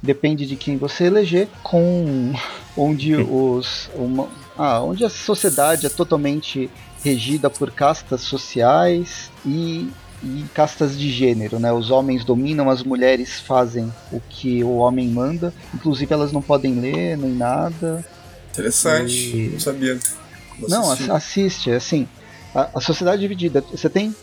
depende de quem você eleger, com onde os uma, ah, onde a sociedade é totalmente regida por castas sociais e, e castas de gênero, né? Os homens dominam, as mulheres fazem o que o homem manda, inclusive elas não podem ler nem nada. Interessante, e... não sabia. Não, assiste, é assim. A, a sociedade é dividida. Você tem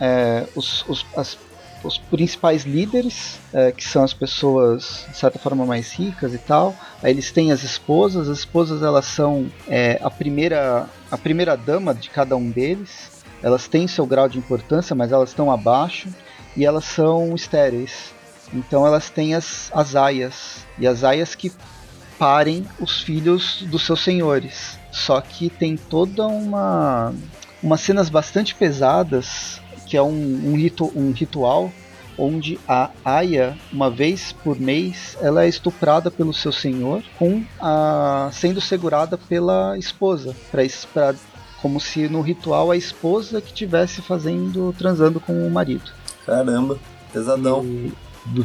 é, os, os, as os principais líderes, é, que são as pessoas de certa forma mais ricas e tal. Aí eles têm as esposas, as esposas elas são é, a primeira a primeira dama de cada um deles. Elas têm seu grau de importância, mas elas estão abaixo e elas são estéreis. Então elas têm as, as aias e as aias que parem os filhos dos seus senhores. Só que tem toda uma umas cenas bastante pesadas que é um, um, ritu, um ritual onde a Aya, uma vez por mês, ela é estuprada pelo seu senhor, com a, sendo segurada pela esposa, pra, como se no ritual a esposa que estivesse fazendo, transando com o marido. Caramba, pesadão. E,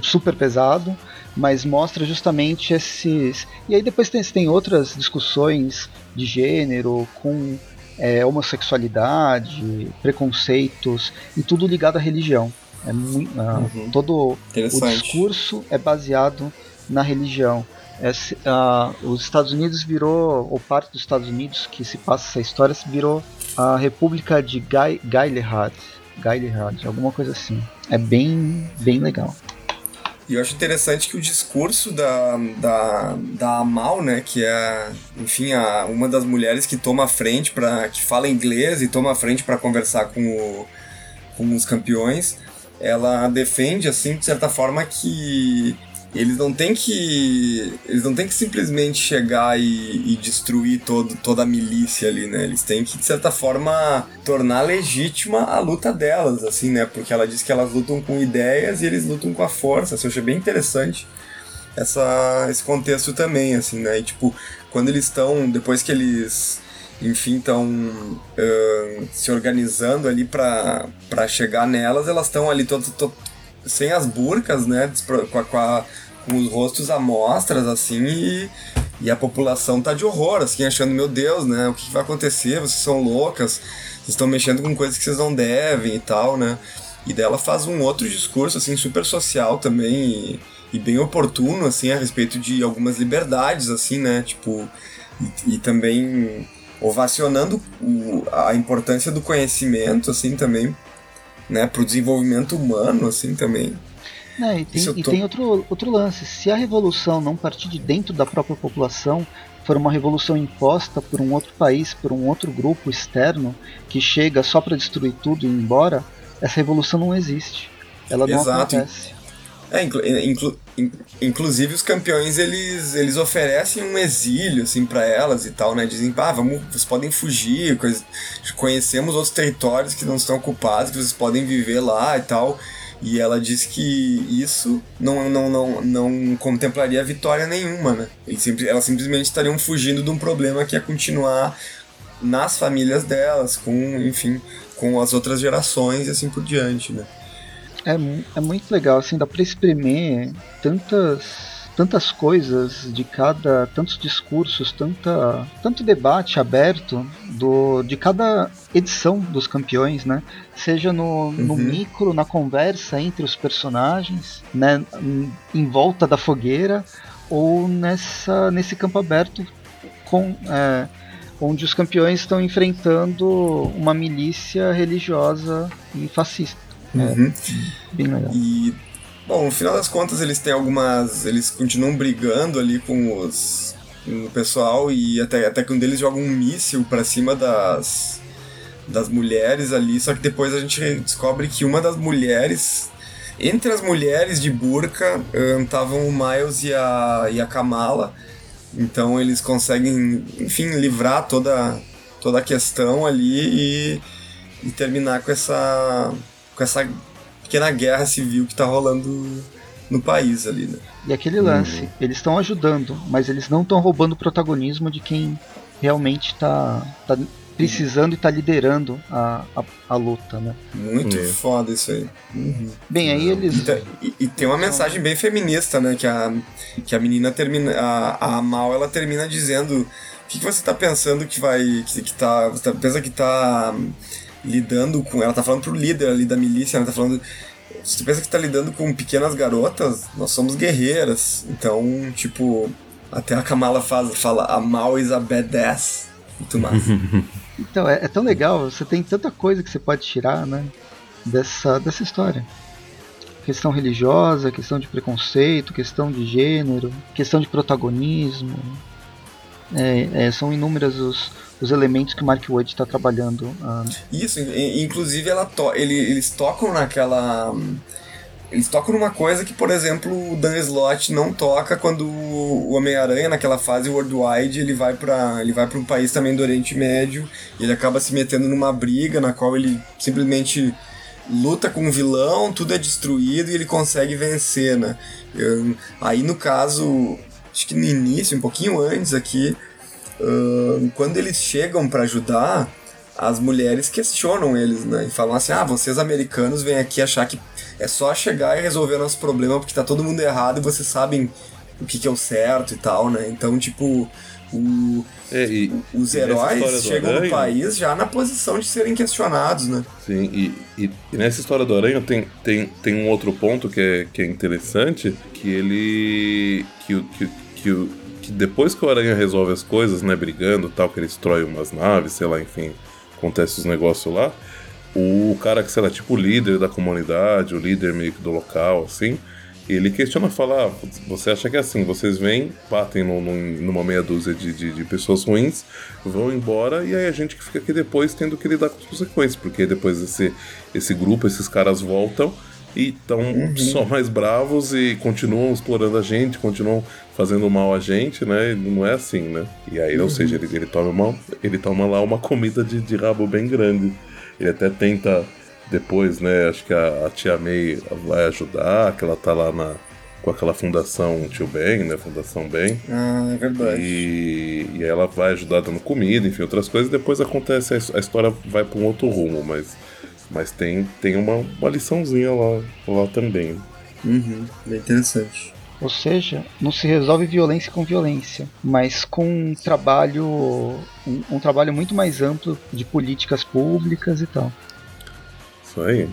super pesado, mas mostra justamente esses. E aí depois tem, tem outras discussões de gênero com é, homossexualidade, preconceitos e tudo ligado à religião. É muito, uh, uhum. Todo o discurso é baseado na religião. É, uh, os Estados Unidos virou, ou parte dos Estados Unidos que se passa essa história, virou a República de Gailehad, Gailehad, alguma coisa assim. É bem, bem legal. E eu acho interessante que o discurso da, da, da Amal, né, que é, enfim, a, uma das mulheres que toma a frente para que fala inglês e toma a frente para conversar com, o, com os campeões, ela defende, assim, de certa forma, que eles não têm que eles não têm que simplesmente chegar e, e, destruir todo, toda a milícia ali, né? Eles têm que de certa forma tornar legítima a luta delas, assim, né? Porque ela diz que elas lutam com ideias e eles lutam com a força. Assim, eu achei bem interessante essa esse contexto também, assim, né? E tipo, quando eles estão depois que eles enfim, estão uh, se organizando ali para chegar nelas, elas estão ali todo, todo, sem as burcas, né? Com a, com a, os rostos amostras, assim, e, e a população tá de horror, assim, achando, meu Deus, né? O que, vai acontecer? Vocês são loucas, vocês estão mexendo com coisas que vocês não devem e tal, né? E dela faz um outro discurso, assim, super social também e, e bem oportuno, assim, a respeito de algumas liberdades, assim, né? Tipo, e, e também ovacionando o, a importância do conhecimento, assim, também, né? Pro desenvolvimento humano, assim, também. É, e tem, e tô... tem outro, outro lance. Se a revolução não partir de dentro da própria população, for uma revolução imposta por um outro país, por um outro grupo externo, que chega só para destruir tudo e ir embora, essa revolução não existe. Ela não Exato. acontece. É, inclu, inclu, inclusive os campeões eles, eles oferecem um exílio assim para elas e tal, né? Dizem, ah, vamos, vocês podem fugir, conhecemos outros territórios que não estão ocupados, que vocês podem viver lá e tal. E ela diz que isso não, não, não, não contemplaria vitória nenhuma, né? Sempre, elas simplesmente estariam fugindo de um problema que é continuar nas famílias delas, com, enfim, com as outras gerações e assim por diante, né? É, é muito legal, assim, dá pra exprimir tantas tantas coisas de cada tantos discursos tanta tanto debate aberto do de cada edição dos campeões né seja no, no uhum. micro na conversa entre os personagens né em volta da fogueira ou nessa nesse campo aberto com é, onde os campeões estão enfrentando uma milícia religiosa e fascista uhum. é, bem legal e Bom, no final das contas eles têm algumas. Eles continuam brigando ali com os. O pessoal e até, até que um deles joga um míssil para cima das. das mulheres ali. Só que depois a gente descobre que uma das mulheres. Entre as mulheres de burca estavam o Miles e a, e a Kamala. Então eles conseguem, enfim, livrar toda, toda a questão ali e, e terminar com essa. com essa pequena guerra civil que está rolando no país ali, né? E aquele lance, uhum. eles estão ajudando, mas eles não estão roubando o protagonismo de quem realmente está tá precisando e está liderando a, a, a, luta, né? Muito uhum. foda isso aí. Uhum. Bem, aí eles. E, e, tem uma mensagem bem feminista, né? Que a, que a menina termina. A, a Mal ela termina dizendo. O que, que você está pensando que vai. Que, que tá. Você tá, pensa que está lidando com. Ela tá falando pro líder ali da milícia, ela tá falando. Se tu pensa que tá lidando com pequenas garotas, nós somos guerreiras. Então, tipo, até a Kamala faz, fala a Mal is a badass. Muito massa. então, é, é, tão legal, você tem tanta coisa que você pode tirar, né? Dessa, dessa história. questão religiosa, questão de preconceito, questão de gênero, questão de protagonismo. É, é, são inúmeros os, os elementos que o Mark Wood está trabalhando. Uh... Isso, inclusive to ele, eles tocam naquela. Eles tocam numa coisa que, por exemplo, o Dan Slott não toca quando o Homem-Aranha, naquela fase worldwide, ele vai para ele vai para um país também do Oriente Médio e ele acaba se metendo numa briga na qual ele simplesmente luta com um vilão, tudo é destruído e ele consegue vencer, né? Eu, aí no caso, acho que no início, um pouquinho antes aqui, uh, quando eles chegam para ajudar, as mulheres questionam eles, né? E falam assim: ah, vocês americanos vêm aqui achar que é só chegar e resolver nosso problema porque tá todo mundo errado e vocês sabem o que, que é o certo e tal, né? Então, tipo, o, é, e, os heróis chegam Aranha, no país já na posição de serem questionados, né? Sim, e, e, e, nessa história do Aranha tem, tem, tem um outro ponto que é, que é interessante, que ele. que, que, que, que depois que o Aranha resolve as coisas, né, brigando tal, que ele destrói umas naves, sei lá, enfim, acontece os negócios lá, o cara que, sei lá, tipo o líder da comunidade, o líder meio que do local, assim, ele questiona, fala, ah, você acha que é assim, vocês vêm, batem no, numa meia dúzia de, de, de, pessoas ruins, vão embora, e aí a gente que fica aqui depois tendo que lidar com as consequências, porque depois esse, esse grupo, esses caras voltam e estão uhum. só mais bravos e continuam explorando a gente, continuam fazendo mal a gente, né? E não é assim, né? E aí, uhum. ou seja, ele, ele, toma uma, ele toma lá uma comida de, de rabo bem grande. Ele até tenta depois, né, acho que a, a, tia May vai ajudar, que ela tá lá na, com aquela fundação Tio Ben, né, Fundação Ben. Ah, é verdade. E, e ela vai ajudar dando comida, enfim, outras coisas. Depois acontece, a, a história vai para um outro rumo, mas, mas tem, tem uma, uma liçãozinha lá, lá também. Uhum, bem interessante. Ou seja, não se resolve violência com violência, mas com um trabalho, um, um trabalho muito mais amplo de políticas públicas e tal. Isso aí.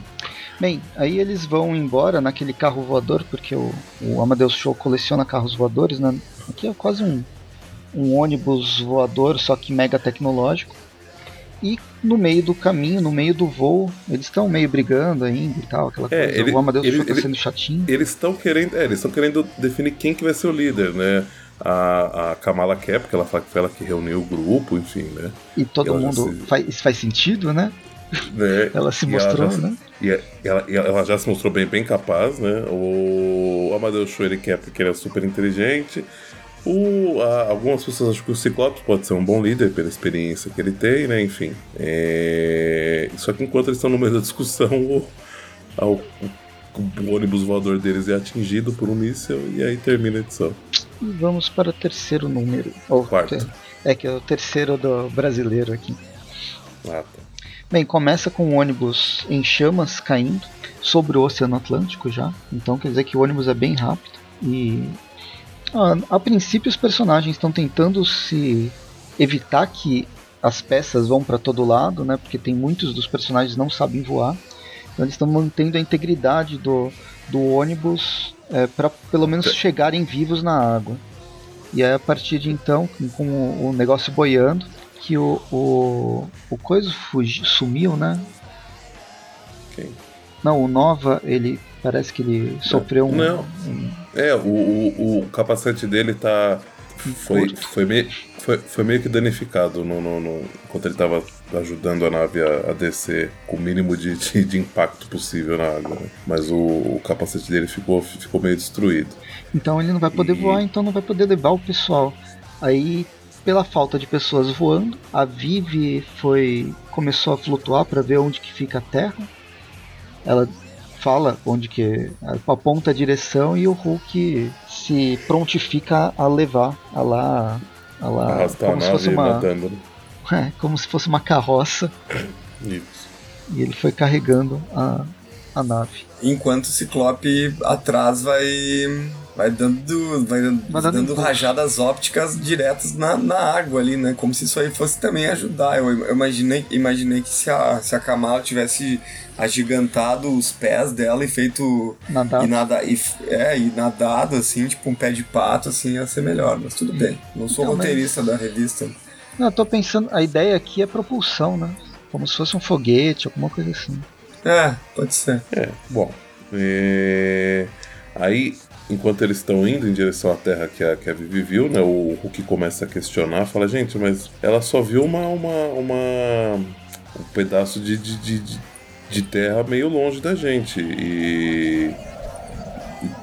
Bem, aí eles vão embora naquele carro voador, porque o, o Amadeus Show coleciona carros voadores, né? Aqui é quase um, um ônibus voador, só que mega tecnológico. E no meio do caminho, no meio do voo, eles estão meio brigando ainda e tal, aquela é, coisa. Ele, o Amadeus ele, tá sendo chatinho. Eles estão querendo, é, eles estão querendo definir quem que vai ser o líder, né? A, a Kamala quer, porque ela fala que foi ela que reuniu o grupo, enfim, né? E todo e mundo. Se... Faz, isso faz sentido, né? Né? ela se mostrou, ela já, né? E ela, ela, já se mostrou bem, bem capaz, né? O Amadeus Show ele quer porque ele é super inteligente. O, a, algumas pessoas acham que o Ciclope pode ser um bom líder pela experiência que ele tem, né? Enfim. É... Só que enquanto eles estão no meio da discussão, o, o, o ônibus voador deles é atingido por um míssil e aí termina a edição. E vamos para o terceiro número. Ou, Quarto. É que é o terceiro do brasileiro aqui. Ah, tá. Bem, começa com o ônibus em chamas caindo sobre o Oceano Atlântico já. Então quer dizer que o ônibus é bem rápido. E a, a princípio os personagens estão tentando se evitar que as peças vão para todo lado, né? Porque tem muitos dos personagens não sabem voar. Então eles estão mantendo a integridade do, do ônibus é, para pelo menos chegarem vivos na água. E aí, a partir de então, com, o, o negócio boiando, que o, o, o coisa fugiu, sumiu, né? Quem? Não, o Nova, ele parece que ele sofreu um, Não. É, o, o, o capacete dele tá. Foi, foi, meio, foi, foi meio que danificado no, no, no enquanto ele estava ajudando a nave a, a, descer com o mínimo de, de, de impacto possível na água. Né? Mas o, o, capacete dele ficou, ficou meio destruído. Então ele não vai poder e... voar, então não vai poder levar o pessoal. Aí pela falta de pessoas voando. A Vivi foi começou a flutuar para ver onde que fica a Terra. Ela fala onde que aponta a direção e o Hulk se prontifica a levar a lá, a lá Arrastar como a se fosse uma né? é, como se fosse uma carroça. Isso. E ele foi carregando a, a nave. Enquanto o Ciclope atrás vai vai dando, vai dando, dando, rajadas ópticas diretas na, na água ali, né? Como se isso aí fosse também ajudar. Eu, eu imaginei, imaginei que se a, se a Kamala tivesse agigantado os pés dela e feito. Nadado. E, nada, e, é, e nadado assim, tipo um pé de pato, assim, ia ser melhor. Mas tudo bem. Não sou Não, roteirista mas... da revista. Não, eu tô pensando, a ideia aqui é propulsão, né? Como se fosse um foguete, alguma coisa assim. É, pode ser. É, bom. É... Aí, enquanto eles estão indo em direção à terra que a, que a Vivi viu, né? O Hulk começa a questionar, fala, gente, mas ela só viu uma. uma, uma um pedaço de, de, de, de terra meio longe da gente. E.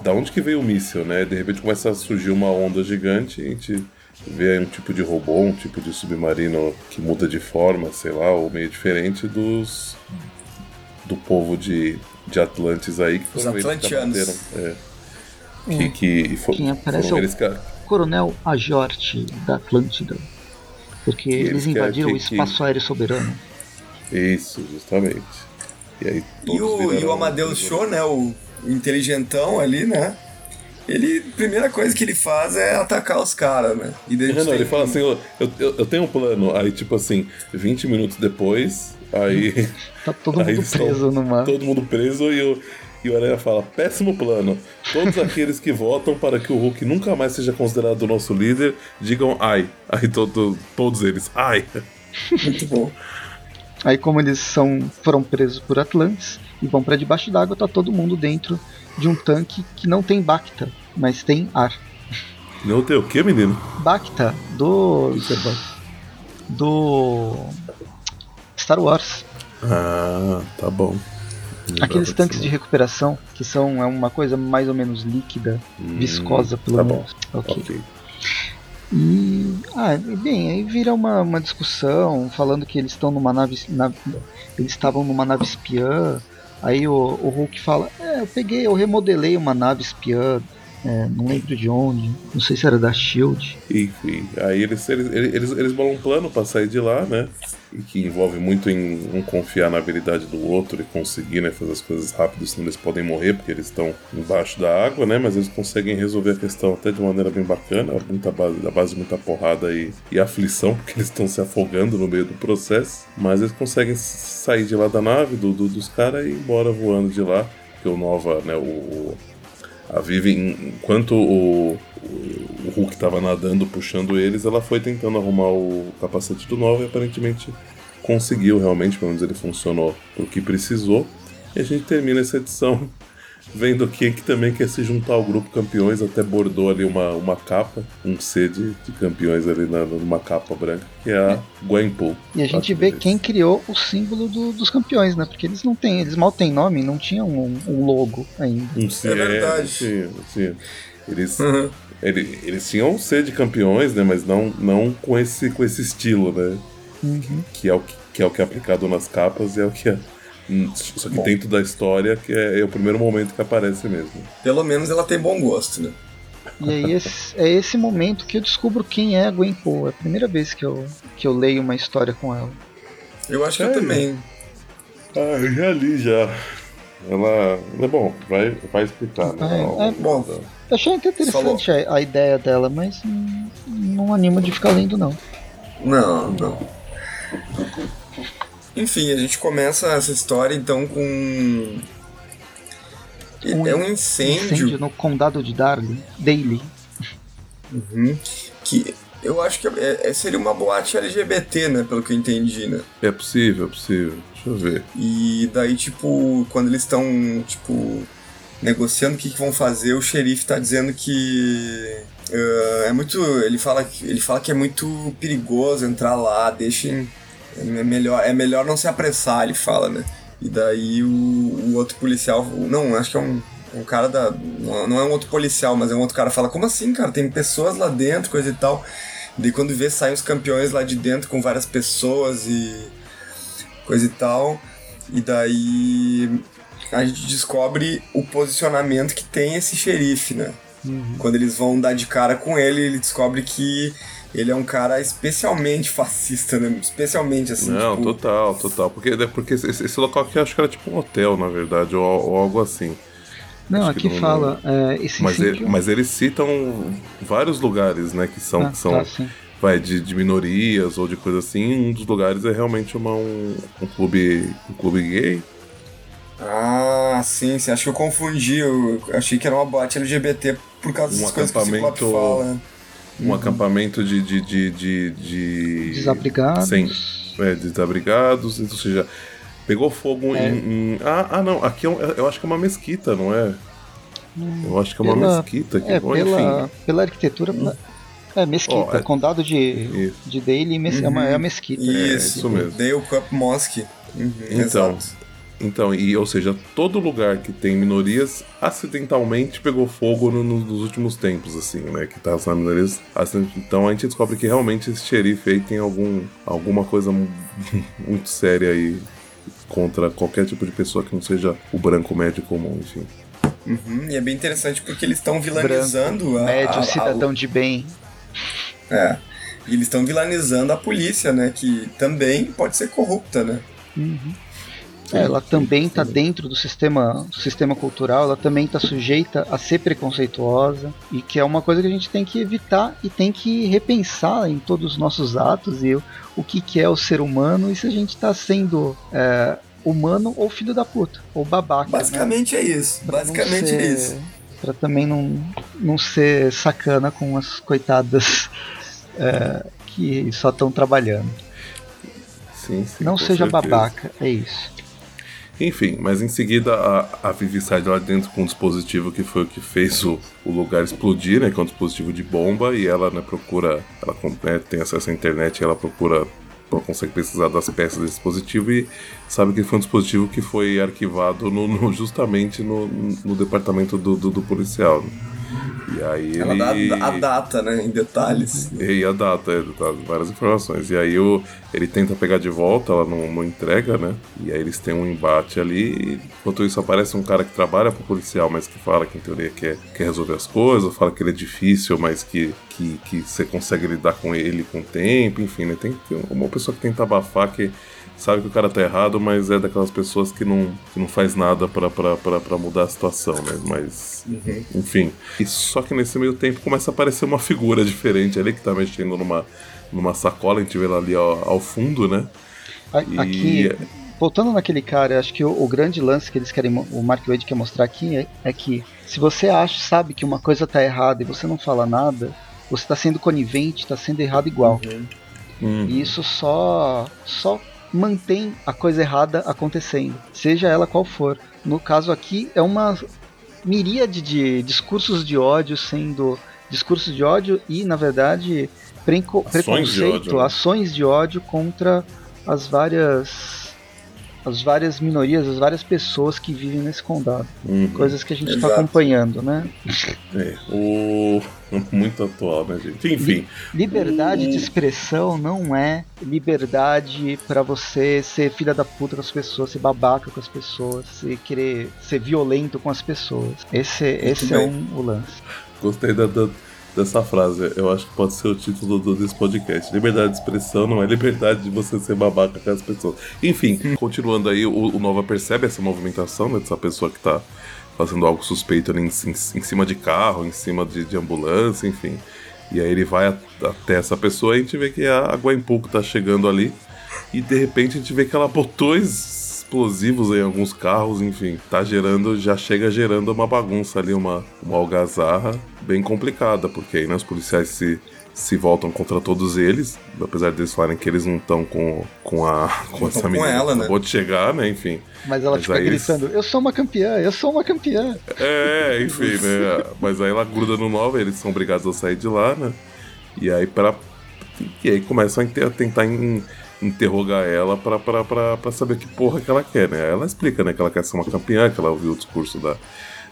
Da onde que veio o míssil, né? De repente começa a surgir uma onda gigante e a gente vê aí um tipo de robô, um tipo de submarino que muda de forma, sei lá, ou meio diferente dos do povo de, de Atlantes aí que foram Os atlantianos. Que, é, que, que for, Quem aparece foram eles que... Coronel Ajorte da Atlântida. Porque eles, eles invadiram que, o espaço aéreo soberano. Isso, justamente. E, aí, e o, e o Amadeus Show, né? O inteligentão ali, né? ele, primeira coisa que ele faz é atacar os caras, né? E daí não, ele fala assim, eu, eu, eu, tenho um plano, aí tipo assim, 20 minutos depois, aí... tá todo mundo preso no mar. Todo mundo preso e o, e o Aranha fala, péssimo plano, todos aqueles que votam para que o Hulk nunca mais seja considerado o nosso líder, digam ai. Aí todo, todos eles, ai. Muito bom. Aí como eles são, foram presos por Atlantes e vão para debaixo d'água, tá todo mundo dentro de um tanque que não tem Bacta, mas tem ar. Não tem o que, menino? Bacta, do. Do. Star Wars. Ah, tá bom. Aqueles tanques de recuperação, que são é uma coisa mais ou menos líquida, hum, viscosa pelo tá menos. Bom. Ok. okay. E, ah, bem, aí vira uma, uma discussão falando que eles estão numa nave, na, eles estavam numa nave espiã Aí o, o Hulk fala: É, eu peguei, eu remodelei uma nave espiã, é, não lembro de onde, não sei se era da Shield. Enfim, aí eles, eles, eles, eles bolam um plano para sair de lá, né? e que envolve muito em um confiar na habilidade do outro e conseguir né, fazer as coisas rápido, senão eles podem morrer porque eles estão embaixo da água, né? Mas eles conseguem resolver a questão até de maneira bem bacana, muita base, a base muita porrada e, e aflição, porque eles estão se afogando no meio do processo. Mas eles conseguem sair de lá da nave, do, do dos caras e ir embora voando de lá. Porque o Nova, né, o, a Vivi, enquanto o, o Hulk estava nadando, puxando eles, ela foi tentando arrumar o capacete do Nova e aparentemente conseguiu realmente, pelo menos ele funcionou o que precisou. E a gente termina essa edição vendo quem que também quer se juntar ao grupo campeões, até bordou ali uma, uma capa, um C de, de campeões ali na, numa capa branca, que é a Gwenpool. E a gente vê quem criou o símbolo do, dos campeões, né? Porque eles não têm, eles mal têm nome, não tinham um, um logo ainda. Um C, é verdade. Sim, sim. Eles, uhum. eles, eles tinham um C de campeões, né? Mas não, não com, esse, com esse estilo, né? Uhum. Que, é o que, que é o que é aplicado nas capas e é o que é só que Bom. dentro da história, que é, é, o primeiro momento que aparece mesmo. Pelo menos ela tem bom gosto, né? E aí esse, é esse momento que eu descubro quem é a Gwen Poe. É a primeira vez que eu, que eu leio uma história com ela. Eu acho que eu também. Ah, eu já li já. Ela. É bom, vai, vai explicar, né? É, é, bom. Eu achei interessante a, a, ideia dela, mas não, não animo de ficar lendo, não. Não, não. Enfim, a gente começa essa história então com. Um é um incêndio. incêndio no condado de Darley, Daily. Uhum. Que eu acho que é, é, seria uma boate LGBT, né? Pelo que eu entendi, né? É possível, é possível. Deixa eu ver. E daí, tipo, quando eles estão, tipo, negociando o que, que, vão fazer, o xerife tá dizendo que. Uh, é muito. Ele fala, ele fala que é muito perigoso entrar lá, deixem é melhor, é melhor não se apressar, ele fala, né? E daí o, o outro policial, não, acho que é um, um cara da. Não é um outro policial, mas é um outro cara fala: Como assim, cara? Tem pessoas lá dentro, coisa e tal. E daí quando vê, saem os campeões lá de dentro com várias pessoas e coisa e tal. E daí a gente descobre o posicionamento que tem esse xerife, né? Uhum. Quando eles vão dar de cara com ele, ele descobre que ele é um cara especialmente fascista, né? Especialmente assim. Não, tipo... total, total. Porque, porque esse, esse, local aqui eu acho que era tipo um hotel, na verdade, ou, ou algo assim. Não, acho aqui não, fala. É, esse mas, ele, mas eles citam vários lugares, né? Que são. Ah, que são tá, vai, de, de, minorias ou de coisa assim. Um dos lugares é realmente uma, um, um clube. um clube gay. Ah, sim, sim. Acho que eu confundi. Eu achei que era uma boate LGBT por causa um das coisas que o fala um uhum. acampamento de, de, de, de, de... desabrigados. Sem, é, desabrigados, ou seja, Pegou fogo É. em, em- Ah, ah, não. Aqui é um- eu acho que é uma mesquita, não é? Eu acho que é uma Pela- mesquita. Que, É, Bom, pela, Enfim. pela arquitetura. pela- É, mesquita. Ó, é- Condado de, Isso. de Daly mes- é, uma, é a mesquita. Isso, isso mesmo. Dale Cup Mosque. Uhum, Então, exato. Então, e, ou seja, todo lugar que tem minorias acidentalmente pegou fogo no- no- nos últimos tempos, assim, né? Que tá sendo minorias. acident- Então a gente descobre que realmente esse xerife aí tem algum, alguma coisa mu- muito séria aí contra qualquer tipo de pessoa que não seja o branco médio comum, enfim. Uhum, e é bem interessante porque eles estão vilanizando a, Médio, a- a- cidadão de bem. É. E eles estão vilanizando a polícia, né? Que também pode ser corrupta, né? É, ela também está dentro do sistema, do sistema cultural, ela também está sujeita a ser preconceituosa e que é uma coisa que a gente tem que evitar e tem que repensar em todos os nossos atos e o, o que, que é o ser humano e se a gente está sendo é, humano ou filho da puta, ou babaca. né? Basicamente é isso. Pra Basicamente ser- é isso. Pra também não, não ser sacana com as coitadas é, que só estão trabalhando. Sim, sim. não seja certeza. babaca, é isso. Enfim, mas em seguida a, a Vivi sai de lá dentro com um dispositivo que foi o que fez o, o lugar explodir, né? Que é um dispositivo de bomba, e ela né, procura, ela né, tem acesso à internet e ela procura, consegue precisar das peças desse dispositivo e sabe que foi um dispositivo que foi arquivado no, no- justamente no, no departamento do, do, do policial. E aí Ela ele... dá a data, né? Em detalhes. E a data, é, tá, várias informações. E aí o, ele tenta pegar de volta, ela não, não entrega, né? E aí eles têm um embate ali. e Enquanto isso aparece um cara que trabalha pro policial, mas que fala que em teoria quer, quer resolver as coisas, fala que ele é difícil, mas que, que, que você consegue lidar com ele com o tempo, enfim, né? Tem, tem uma pessoa que tenta abafar que sabe que o cara tá errado, mas é daquelas pessoas que não, que não faz nada pra mudar a situação, né? Mas, enfim. E só que nesse meio tempo começa a aparecer uma figura diferente ali que tá mexendo numa, numa sacola, a gente vê ela ali ao, ao fundo, né? A- E- Aqui, voltando naquele cara, acho que o, o grande lance que eles querem, o Mark Wade quer mostrar aqui é, é que se você acha, sabe que uma coisa tá errada e você não fala nada, você tá sendo conivente, tá sendo errado igual. Hum, E isso só só mantém a coisa errada acontecendo, seja ela qual for. No caso aqui é uma miríade de discursos de ódio sendo discursos de ódio e na verdade Ações de preconceito, ódio, né? ações de ódio contra as várias as várias minorias, as várias pessoas que vivem nesse condado. uhum. Coisas que a gente está acompanhando, né? É, o... Muito atual, né, gente? Enfim, Liberdade Uhum. de expressão não é liberdade pra você ser filha da puta com as pessoas, ser babaca com as pessoas, ser querer ser violento com as pessoas. Esse, esse é um, o lance. Gostei da, da- dessa frase. Eu acho que pode ser o título do, desse podcast. Liberdade de expressão não é liberdade de você ser babaca com as pessoas. Enfim, continuando aí, o, o Nova percebe essa movimentação, né, dessa pessoa que tá fazendo algo suspeito ali em, em- em cima de carro, em cima de, de ambulância, enfim. E aí ele vai a- até essa pessoa e a gente vê que a, a Pook tá chegando ali. E de repente a gente vê que ela botou explosivos em alguns carros, enfim. Tá gerando, já chega gerando uma bagunça ali, uma, uma algazarra bem complicada, porque aí né, os policiais se, se voltam contra todos eles, apesar deles falarem que eles não estão com, com, a, com essa com menina ela, que né? acabou de chegar, né? Enfim. Mas ela Mas fica aí eles- gritando: Eu sou uma campeã, eu sou uma campeã. É, enfim, né? Mas aí ela gruda no Nova, eles são obrigados a sair de lá, né? E aí para E aí começam a, tentar in- interrogar ela pra saber que porra que ela quer, né? Ela explica, né, que ela quer ser uma campeã, que ela ouviu o discurso da,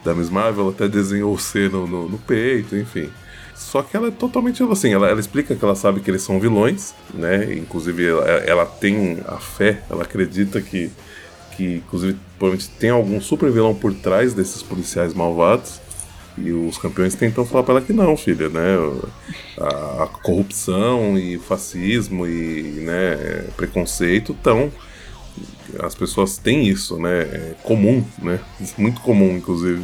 da Miss Marvel, até desenhou o C no, no, no peito, enfim. Só que ela é totalmente assim, ela, ela explica que ela sabe que eles são vilões, né? Inclusive ela, ela tem a fé, ela acredita que, que inclusive provavelmente tem algum super vilão por trás desses policiais malvados. E os campeões tentam falar pra ela que não, filha, né? A, a corrupção e o fascismo e né, preconceito estão. As pessoas têm isso, né? É comum, né? Muito comum, inclusive,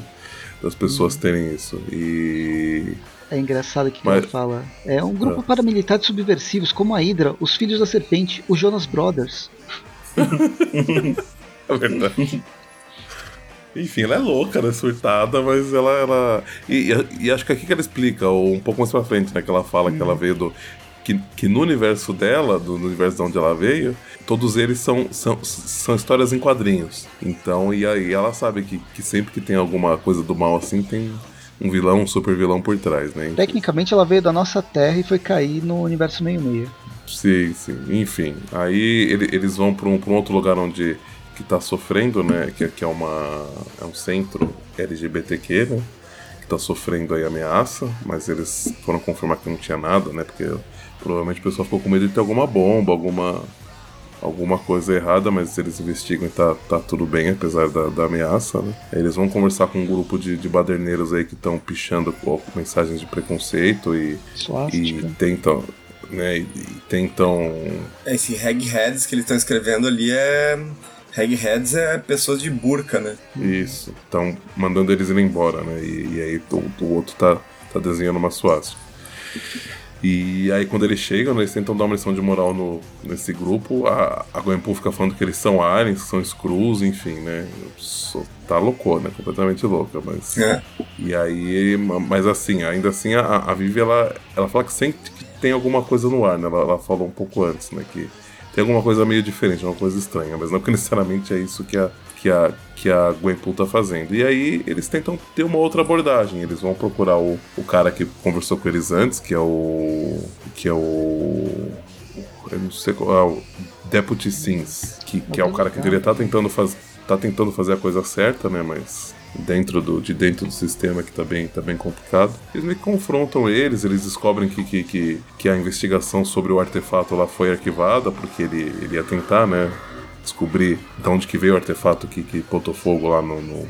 das pessoas terem isso. E. É engraçado que Mas- ela fala. É um grupo Ah. paramilitar de subversivos, como a Hydra, os Filhos da Serpente, os Jonas Brothers. É verdade. Enfim, ela é louca, né? Surtada, mas ela. ela... E, e- e acho que aqui que ela explica, ou um pouco mais pra frente, né? Que ela fala que ela veio do. que, que no universo dela, do, universo de onde ela veio, todos eles são, são, são histórias em quadrinhos. Então, e aí ela sabe que, que sempre que tem alguma coisa do mal assim, tem um vilão, um super vilão por trás, né? Tecnicamente ela veio da nossa Terra e foi cair no universo meio-meio. Sim, sim. Enfim, aí ele, eles vão para um, um outro lugar onde que tá sofrendo, né? Que, que é, uma, é um centro LGBTQ, né? Que tá sofrendo aí ameaça, mas eles foram confirmar que não tinha nada, né? Porque provavelmente o pessoal ficou com medo de ter alguma bomba, alguma alguma coisa errada, mas eles investigam e tá, tá tudo bem, apesar da, da ameaça, né? Eles vão conversar com um grupo de, de baderneiros aí que estão pichando com mensagens de preconceito e, e tentam. Né, e, e tentam. Esse Hagheads que eles estão escrevendo ali é Hagheads é pessoas de burca, né? Isso. Estão mandando eles ir embora, né? E, e aí o, o, outro tá, tá desenhando uma suástica. E aí quando eles chegam, eles tentam dar uma lição de moral no, nesse grupo. A, a Gwenpool fica falando que eles são aliens, que são screws, enfim, né? Sou, tá loucona, né? completamente louca, mas... É. E aí, mas assim, ainda assim a, a Vivi, ela, ela fala que sente que tem alguma coisa no ar, né? Ela, ela falou um pouco antes, né? Que tem alguma coisa meio diferente, uma coisa estranha, mas não que necessariamente é isso que a, que a, que a Gwenpool tá fazendo. E aí eles tentam ter uma outra abordagem, eles vão procurar o, o cara que conversou com eles antes, que é o. que é o. Eu não sei qual é o Deputy Sims, que, que é o cara que deveria estar tá tentando, faz, tá tentando fazer a coisa certa, né? Mas dentro do, de dentro do sistema que tá bem, tá bem complicado. Eles que confrontam eles, eles descobrem que, que, que, que, a investigação sobre o artefato lá foi arquivada, porque ele, ele ia tentar, né, descobrir de onde que veio o artefato que, que botou fogo lá no, no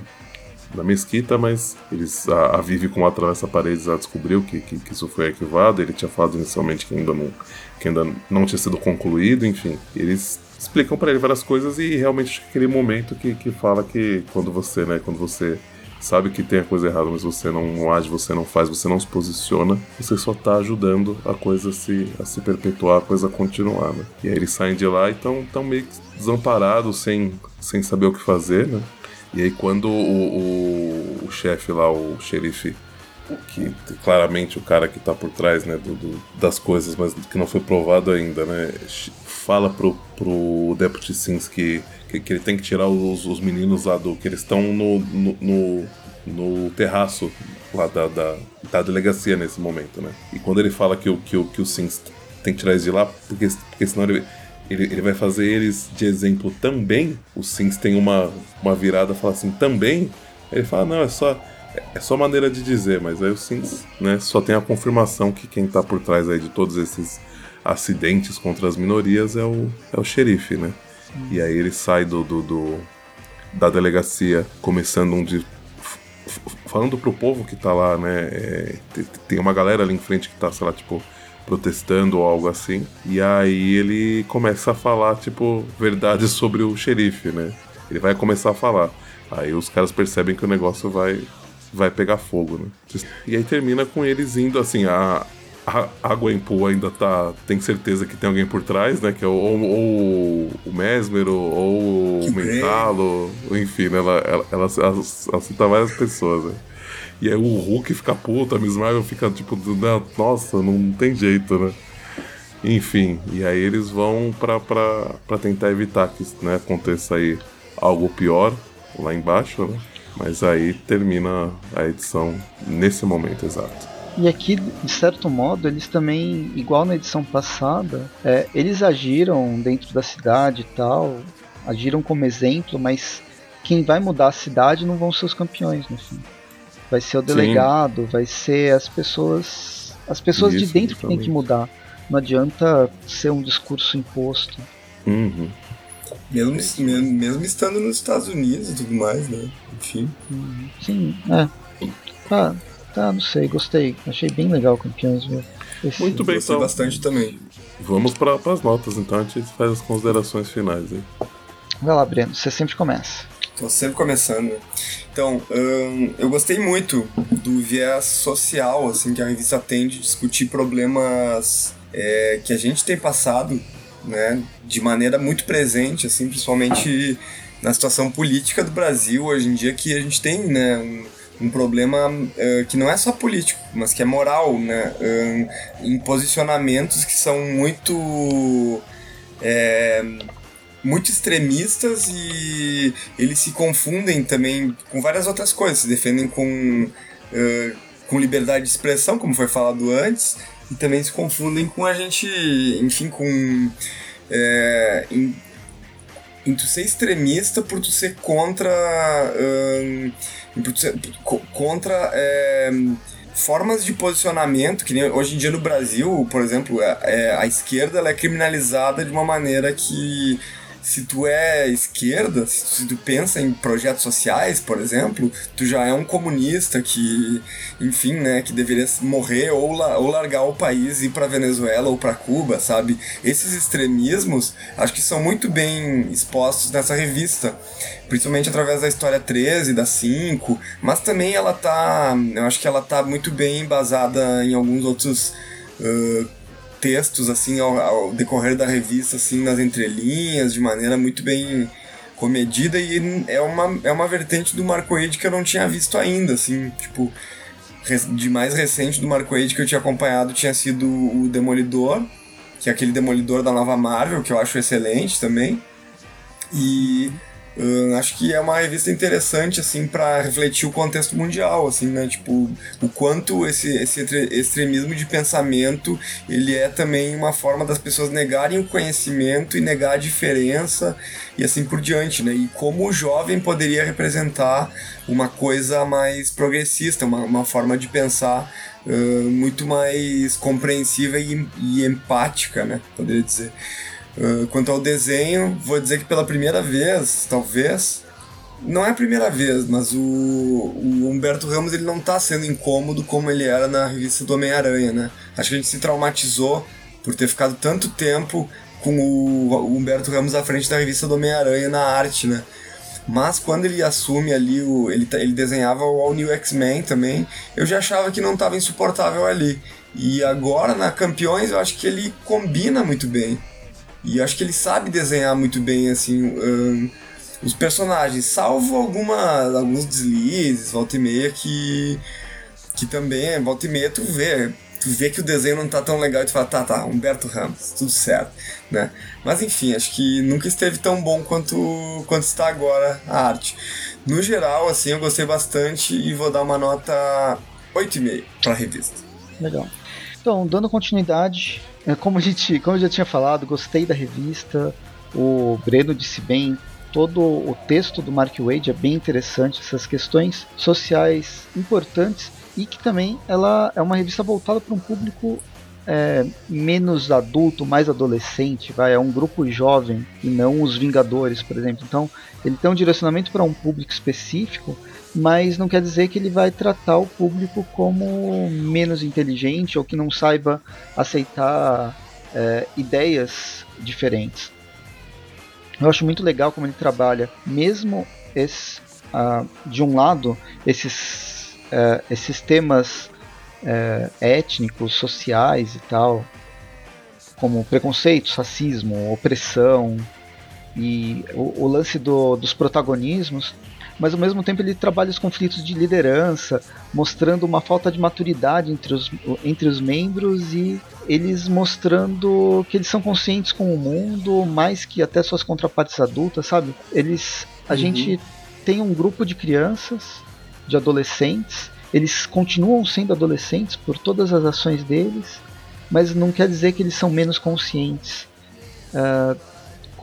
na mesquita, mas eles a, a Vivi com atravessa paredes já descobriu que, que, que, isso foi arquivado. Ele tinha falado inicialmente que ainda não, que ainda não tinha sido concluído, enfim. Eles explicam para ele várias coisas e realmente aquele momento que, que fala que quando você, né, quando você sabe que tem a coisa errada, mas você não age, você não faz, você não se posiciona, você só tá ajudando a coisa a se, a se perpetuar, a coisa a continuar, né? E aí eles saem de lá e estão tão meio desamparados, sem, sem saber o que fazer, né? E aí quando o, o, o chefe lá, o xerife, que claramente o cara que tá por trás, né, do, do, das coisas, mas que não foi provado ainda, né, fala pro, pro Deputy Sims que, que, que, ele tem que tirar os, os meninos lá do. que eles estão no, no, no, no, terraço lá da, da, da, delegacia nesse momento, né? E quando ele fala que o, que o, que o Sims tem que tirar eles de lá, porque, porque senão ele, ele, ele vai fazer eles de exemplo também. O Sims tem uma, uma virada fala assim, também? Ele fala, não, é só. É só maneira de dizer, mas aí o Sims né, só tem a confirmação que quem tá por trás aí de todos esses acidentes contra as minorias é o, é o xerife, né? E aí ele sai do, do, do da delegacia começando um de falando pro povo que tá lá, né? É, tem uma galera ali em frente que tá, sei lá, tipo, protestando ou algo assim. E aí ele começa a falar, tipo, verdades sobre o xerife, né? Ele vai começar a falar. Aí os caras percebem que o negócio vai, vai pegar fogo, né? E aí termina com eles indo, assim, a, a, a Gwenpool ainda tá. Tem certeza que tem alguém por trás, né? Que é o, ou, ou o Mesmer, ou o Mentalo, enfim, né? Ela, ela, ela, ela, ela cita várias pessoas, né? E aí o Hulk fica puto, a Miss Marvel fica tipo, nossa, não tem jeito, né? Enfim, e aí eles vão pra, pra, pra tentar evitar que né, aconteça aí algo pior lá embaixo, né? Mas aí termina a edição nesse momento exato. E aqui, de certo modo, eles também, igual na edição passada, é, eles agiram dentro da cidade e tal, agiram como exemplo, mas quem vai mudar a cidade não vão ser os campeões no fim. Vai ser o delegado, Sim. vai ser as pessoas. As pessoas Isso, de dentro que tem que mudar. Não adianta ser um discurso imposto. Uhum. Mesmo, mesmo estando nos Estados Unidos e tudo mais, né? Enfim. Sim, é. Ah, Tá, não sei, gostei. Achei bem legal Campeões, viu? Esse... Muito bem, então. bastante também. Vamos para as notas, então a gente faz as considerações finais aí. Vai lá, Breno, você sempre começa. Tô sempre começando. Então, hum, eu gostei muito do viés social, assim, que a revista tem de discutir problemas é, que a gente tem passado, né, de maneira muito presente, assim, principalmente na situação política do Brasil hoje em dia, que a gente tem, né, um, um problema uh, que não é só político, mas que é moral, né? Uh, em posicionamentos que são muito. É, muito extremistas e eles se confundem também com várias outras coisas, se defendem com, uh, com liberdade de expressão, como foi falado antes, e também se confundem com a gente, enfim, com. É, em, em tu ser extremista por tu ser contra. Um, por tu ser, contra. É, formas de posicionamento, que nem hoje em dia no Brasil, por exemplo, é, a esquerda é criminalizada de uma maneira que se tu é esquerda, se tu pensa em projetos sociais, por exemplo, tu já é um comunista que, enfim, né, que deveria morrer ou, la ou largar o país e ir para Venezuela ou para Cuba, sabe? Esses extremismos acho que são muito bem expostos nessa revista, principalmente através da história 13, da 5, mas também ela tá, eu acho que ela tá muito bem embasada em alguns outros uh, textos assim ao, ao, decorrer da revista assim nas entrelinhas de maneira muito bem comedida e é uma, é uma vertente do Marco Ed que eu não tinha visto ainda assim tipo de mais recente do Marco Ed que eu tinha acompanhado tinha sido o Demolidor que é aquele Demolidor da nova Marvel que eu acho excelente também e Uh, acho que é uma revista interessante assim para refletir o contexto mundial assim né? Tipo o quanto esse, esse extremismo de pensamento ele é também uma forma das pessoas negarem o conhecimento e negar a diferença e assim por diante né? E como o jovem poderia representar uma coisa mais progressista uma, uma forma de pensar uh, muito mais compreensiva e, e empática né? Poderia dizer Uh, quanto ao desenho, vou dizer que pela primeira vez, talvez, não é a primeira vez, mas o, o Humberto Ramos ele não está sendo incômodo como ele era na revista do Homem-Aranha, né? Acho que a gente se traumatizou por ter ficado tanto tempo com o, Humberto Ramos à frente da revista do Homem-Aranha na arte, né? Mas quando ele assume ali, o, ele, ele desenhava o All New X-Men também, eu já achava que não estava insuportável ali. E agora na Campeões eu acho que ele combina muito bem. E acho que ele sabe desenhar muito bem, assim, um, os personagens, salvo alguma, alguns deslizes, volta e meia, que, que também, volta e meia, tu vê. Tu vê que o desenho não tá tão legal e tu fala, tá, tá, Humberto Ramos, tudo certo, né? Mas enfim, acho que nunca esteve tão bom quanto, quanto está agora a arte. No geral, assim, eu gostei bastante e vou dar uma nota 8,5 pra revista. Legal. Então, dando continuidade, é, como a gente, como eu já tinha falado, gostei da revista. O Breno disse bem, todo o texto do Mark Wade é bem interessante, essas questões sociais importantes e que também ela é uma revista voltada para um público é, menos adulto, mais adolescente, vai, é um grupo jovem e não os Vingadores, por exemplo. Então, ele tem um direcionamento para um público específico, mas não quer dizer que ele vai tratar o público como menos inteligente ou que não saiba aceitar é, ideias diferentes. Eu acho muito legal como ele trabalha, mesmo esse, de um lado, esses, uh, esses temas uh, étnicos, sociais e tal, como preconceitos, racismo, opressão e o, o lance do, dos protagonismos mas ao mesmo tempo ele trabalha os conflitos de liderança, mostrando uma falta de maturidade entre os, entre os membros e eles mostrando que eles são conscientes com o mundo, mais que até suas contrapartes adultas, sabe? Eles. A uhum. gente tem um grupo de crianças, de adolescentes, eles continuam sendo adolescentes por todas as ações deles, mas não quer dizer que eles são menos conscientes. Uh,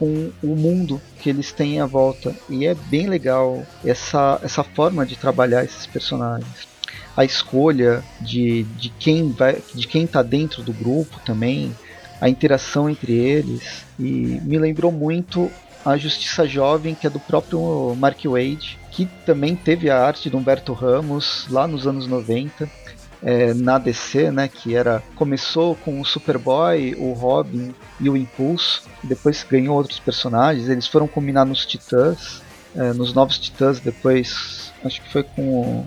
com o mundo que eles têm à volta. E é bem legal essa, essa forma de trabalhar esses personagens. A escolha de, de quem vai de quem está dentro do grupo também, a interação entre eles. E me lembrou muito a Justiça Jovem, que é do próprio Mark Wade, que também teve a arte do Humberto Ramos lá nos anos 90 é, na DC, né, que era começou com o Superboy, o Robin e o Impulso, depois ganhou outros personagens, eles foram combinar nos Titãs, é, nos novos Titãs, depois acho que foi com o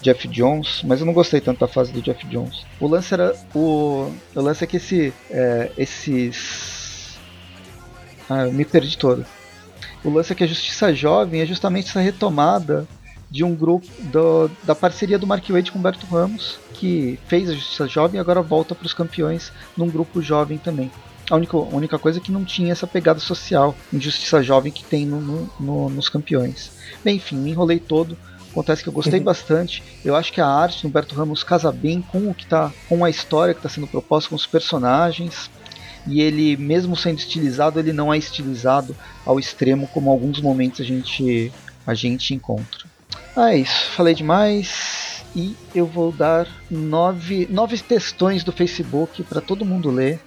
Jeff Jones, mas eu não gostei tanto da fase do Jeff Jones. O lance era o, o lance é que esse, é, esses, ah, eu me perdi todo. O lance é que a Justiça Jovem é justamente essa retomada de um grupo do, da parceria do Mark Wade com Humberto Ramos, que fez a Justiça Jovem e agora volta para os campeões num grupo jovem também. A única, a única coisa é que não tinha essa pegada social em Justiça Jovem que tem no, no, no, nos campeões. Bem, enfim, me enrolei todo. Acontece que eu gostei bastante. Eu acho que a arte do Humberto Ramos casa bem com o que tá, com a história que está sendo proposta, com os personagens. E ele, mesmo sendo estilizado, ele não é estilizado ao extremo como alguns momentos a gente a gente encontra. Ah, é isso. Falei demais. E eu vou dar nove, nove textões do Facebook para todo mundo ler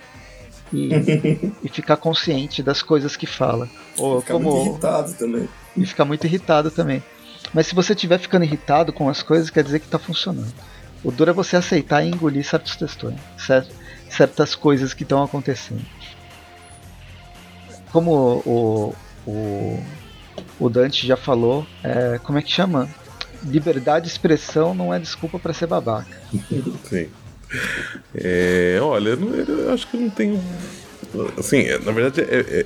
e, e, ficar consciente das coisas que fala. Ou ficar como, muito irritado também. E ficar muito irritado também. Mas se você estiver ficando irritado com as coisas, quer dizer que está funcionando. O duro é você aceitar e engolir certos textões, certas coisas que estão acontecendo. Como o, o, o Dante já falou, é, como é que chama? Liberdade de expressão não é desculpa para ser babaca. Sim. É, olha, eu acho que eu não tenho. Assim, é, na verdade, é, é,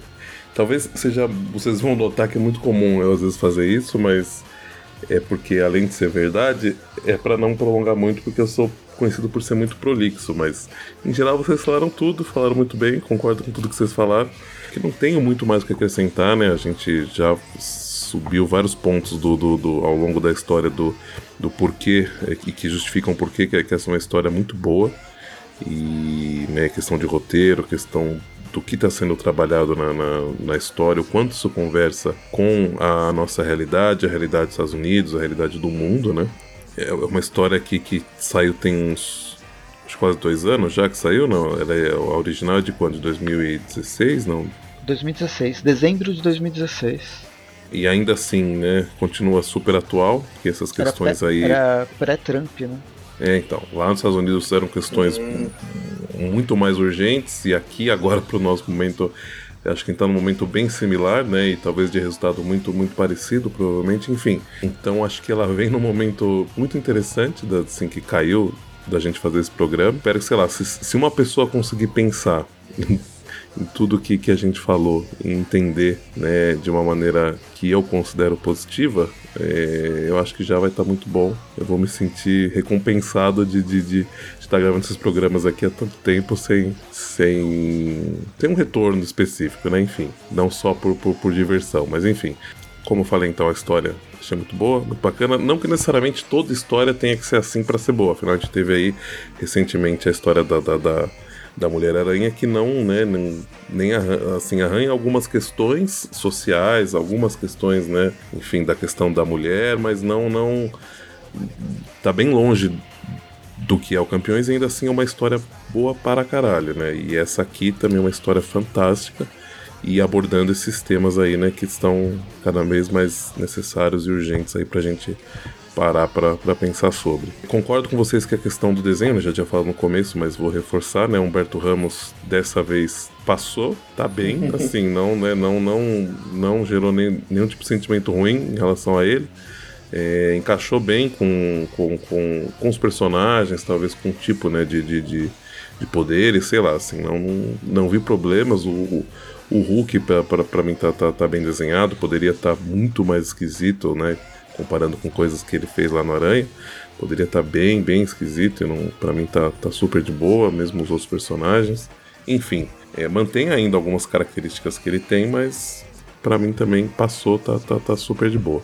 talvez seja. Vocês vão notar que é muito comum eu às vezes fazer isso, mas é porque além de ser verdade, é para não prolongar muito, porque eu sou conhecido por ser muito prolixo, mas em geral vocês falaram tudo, falaram muito bem, concordo com tudo que vocês falaram. Que não tenho muito mais o que acrescentar, né? A gente já subiu vários pontos do, do, do, ao longo da história do, do porquê é, e que justificam porquê que, que essa é uma história muito boa. E né, questão de roteiro, questão do que está sendo trabalhado na, na, na, história, o quanto isso conversa com a nossa realidade, a realidade dos Estados Unidos, a realidade do mundo, né? É uma história aqui que saiu tem uns quase dois anos já que saiu, não? Ela é a original é de quando? De 2016, não? 2016, dezembro de 2016. E ainda assim, né, continua super atual, que essas questões era aí. Era pré-Trump, né? É, então, lá nos Estados Unidos eram questões hum. muito mais urgentes, e aqui agora para o nosso momento Acho que está num momento bem similar, né? E talvez de resultado muito, muito parecido, provavelmente. Enfim, então acho que ela vem num momento muito interessante, assim, que caiu da gente fazer esse programa. Espero que, sei lá, se, se uma pessoa conseguir pensar tudo que, que a gente falou e entender né, de uma maneira que eu considero positiva, é, eu acho que já vai estar tá muito bom. Eu vou me sentir recompensado de, de, de, de estar gravando esses programas aqui há tanto tempo sem, sem, sem um retorno específico, né? Enfim, não só por, por, por diversão, mas enfim. Como eu falei, então, a história achei muito boa, muito bacana. Não que necessariamente toda história tenha que ser assim para ser boa. Afinal, a gente teve aí recentemente a história da, da, da da Mulher-Aranha que não, né, nem, nem arranha, assim, arranha algumas questões sociais, algumas questões, né, enfim, da questão da mulher, mas não, não, tá bem longe do que é o Campeões e ainda assim é uma história boa para caralho, né, e essa aqui também é uma história fantástica e abordando esses temas aí, né, que estão cada vez mais necessários e urgentes aí pra gente parar para pensar sobre. Concordo com vocês que a questão do desenho, já tinha falado no começo, mas vou reforçar, né? Humberto Ramos dessa vez passou, tá bem, assim, não, né, não, não, não gerou nem, nenhum tipo de sentimento ruim em relação a ele. É, encaixou bem com, com, com, com, os personagens, talvez com o tipo né, de, de, de, de poderes, sei lá, assim, não, não, não vi problemas. O, o, o Hulk, para mim, tá, tá, tá bem desenhado, poderia estar tá muito mais esquisito, né? Comparando com coisas que ele fez lá no Aranha. Poderia estar tá bem, bem esquisito, e para mim tá, tá super de boa, mesmo os outros personagens. Enfim, é, mantém ainda algumas características que ele tem, mas para mim também passou, tá, tá, tá super de boa.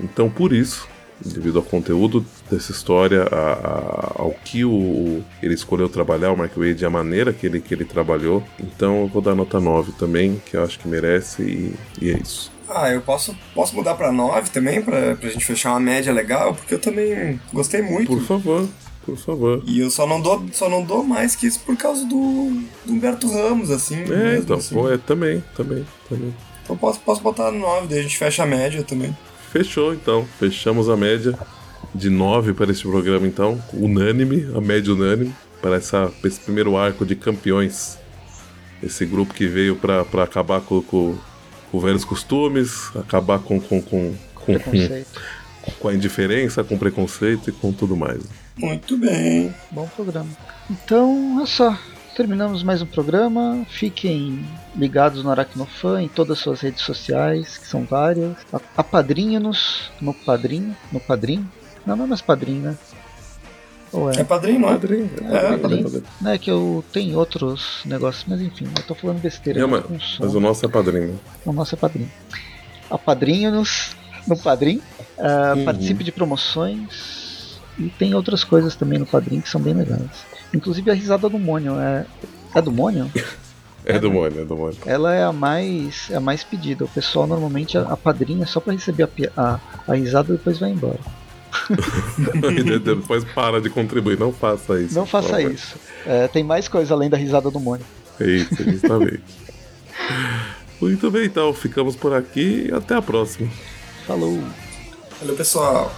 Então por isso, devido ao conteúdo dessa história, a, a, ao que o, ele escolheu trabalhar, o Mark Wade, a maneira que ele, que ele trabalhou, então eu vou dar nota 9 também, que eu acho que merece, e, e é isso. Ah, eu posso, posso mudar pra 9 também, pra, pra gente fechar uma média legal, porque eu também gostei muito. Por favor, por favor. E eu só não dou, só não dou mais que isso por causa do, do Humberto Ramos, assim. É, mesmo, então, assim. pô, é, também, também, também. Então posso, posso botar 9, daí a gente fecha a média também. Fechou, então. Fechamos a média de 9 para este programa, então. Unânime, a média unânime, para essa, esse primeiro arco de campeões. Esse grupo que veio para acabar com, com com velhos costumes, acabar com, com, com, com, com a indiferença, com preconceito e com tudo mais. Muito bem. Bom programa. Então, é só. terminamos mais um programa. Fiquem ligados no Aracnofan em todas as suas redes sociais, que são várias. Apadrinha-nos no Padrim. No Padrim? Não, não é mais Padrim, né? Ou é? é padrinho, não é? Padrinho. É, é padrinho. padrinho. Não é que eu tenho outros negócios, mas enfim, eu tô falando besteira. Não, mas, mas, o nosso é padrinho. O nosso é padrinho. Apadrinho-nos no Padrim. Uh, uhum. Participe de promoções. E tem outras coisas também no Padrim que são bem legais. Inclusive a risada do Mônio. É, é do Mônio? É do Mônio, é do Mônio. Ela é a mais, é a mais pedida. O pessoal normalmente a, a padrinha só para receber a, a, a risada e depois vai embora. depois para de contribuir, não faça isso. Não faça favor. isso. É, tem mais coisa além da risada do Mônio. isso justamente. Muito bem, então, ficamos por aqui e até a próxima. Falou. Valeu, pessoal.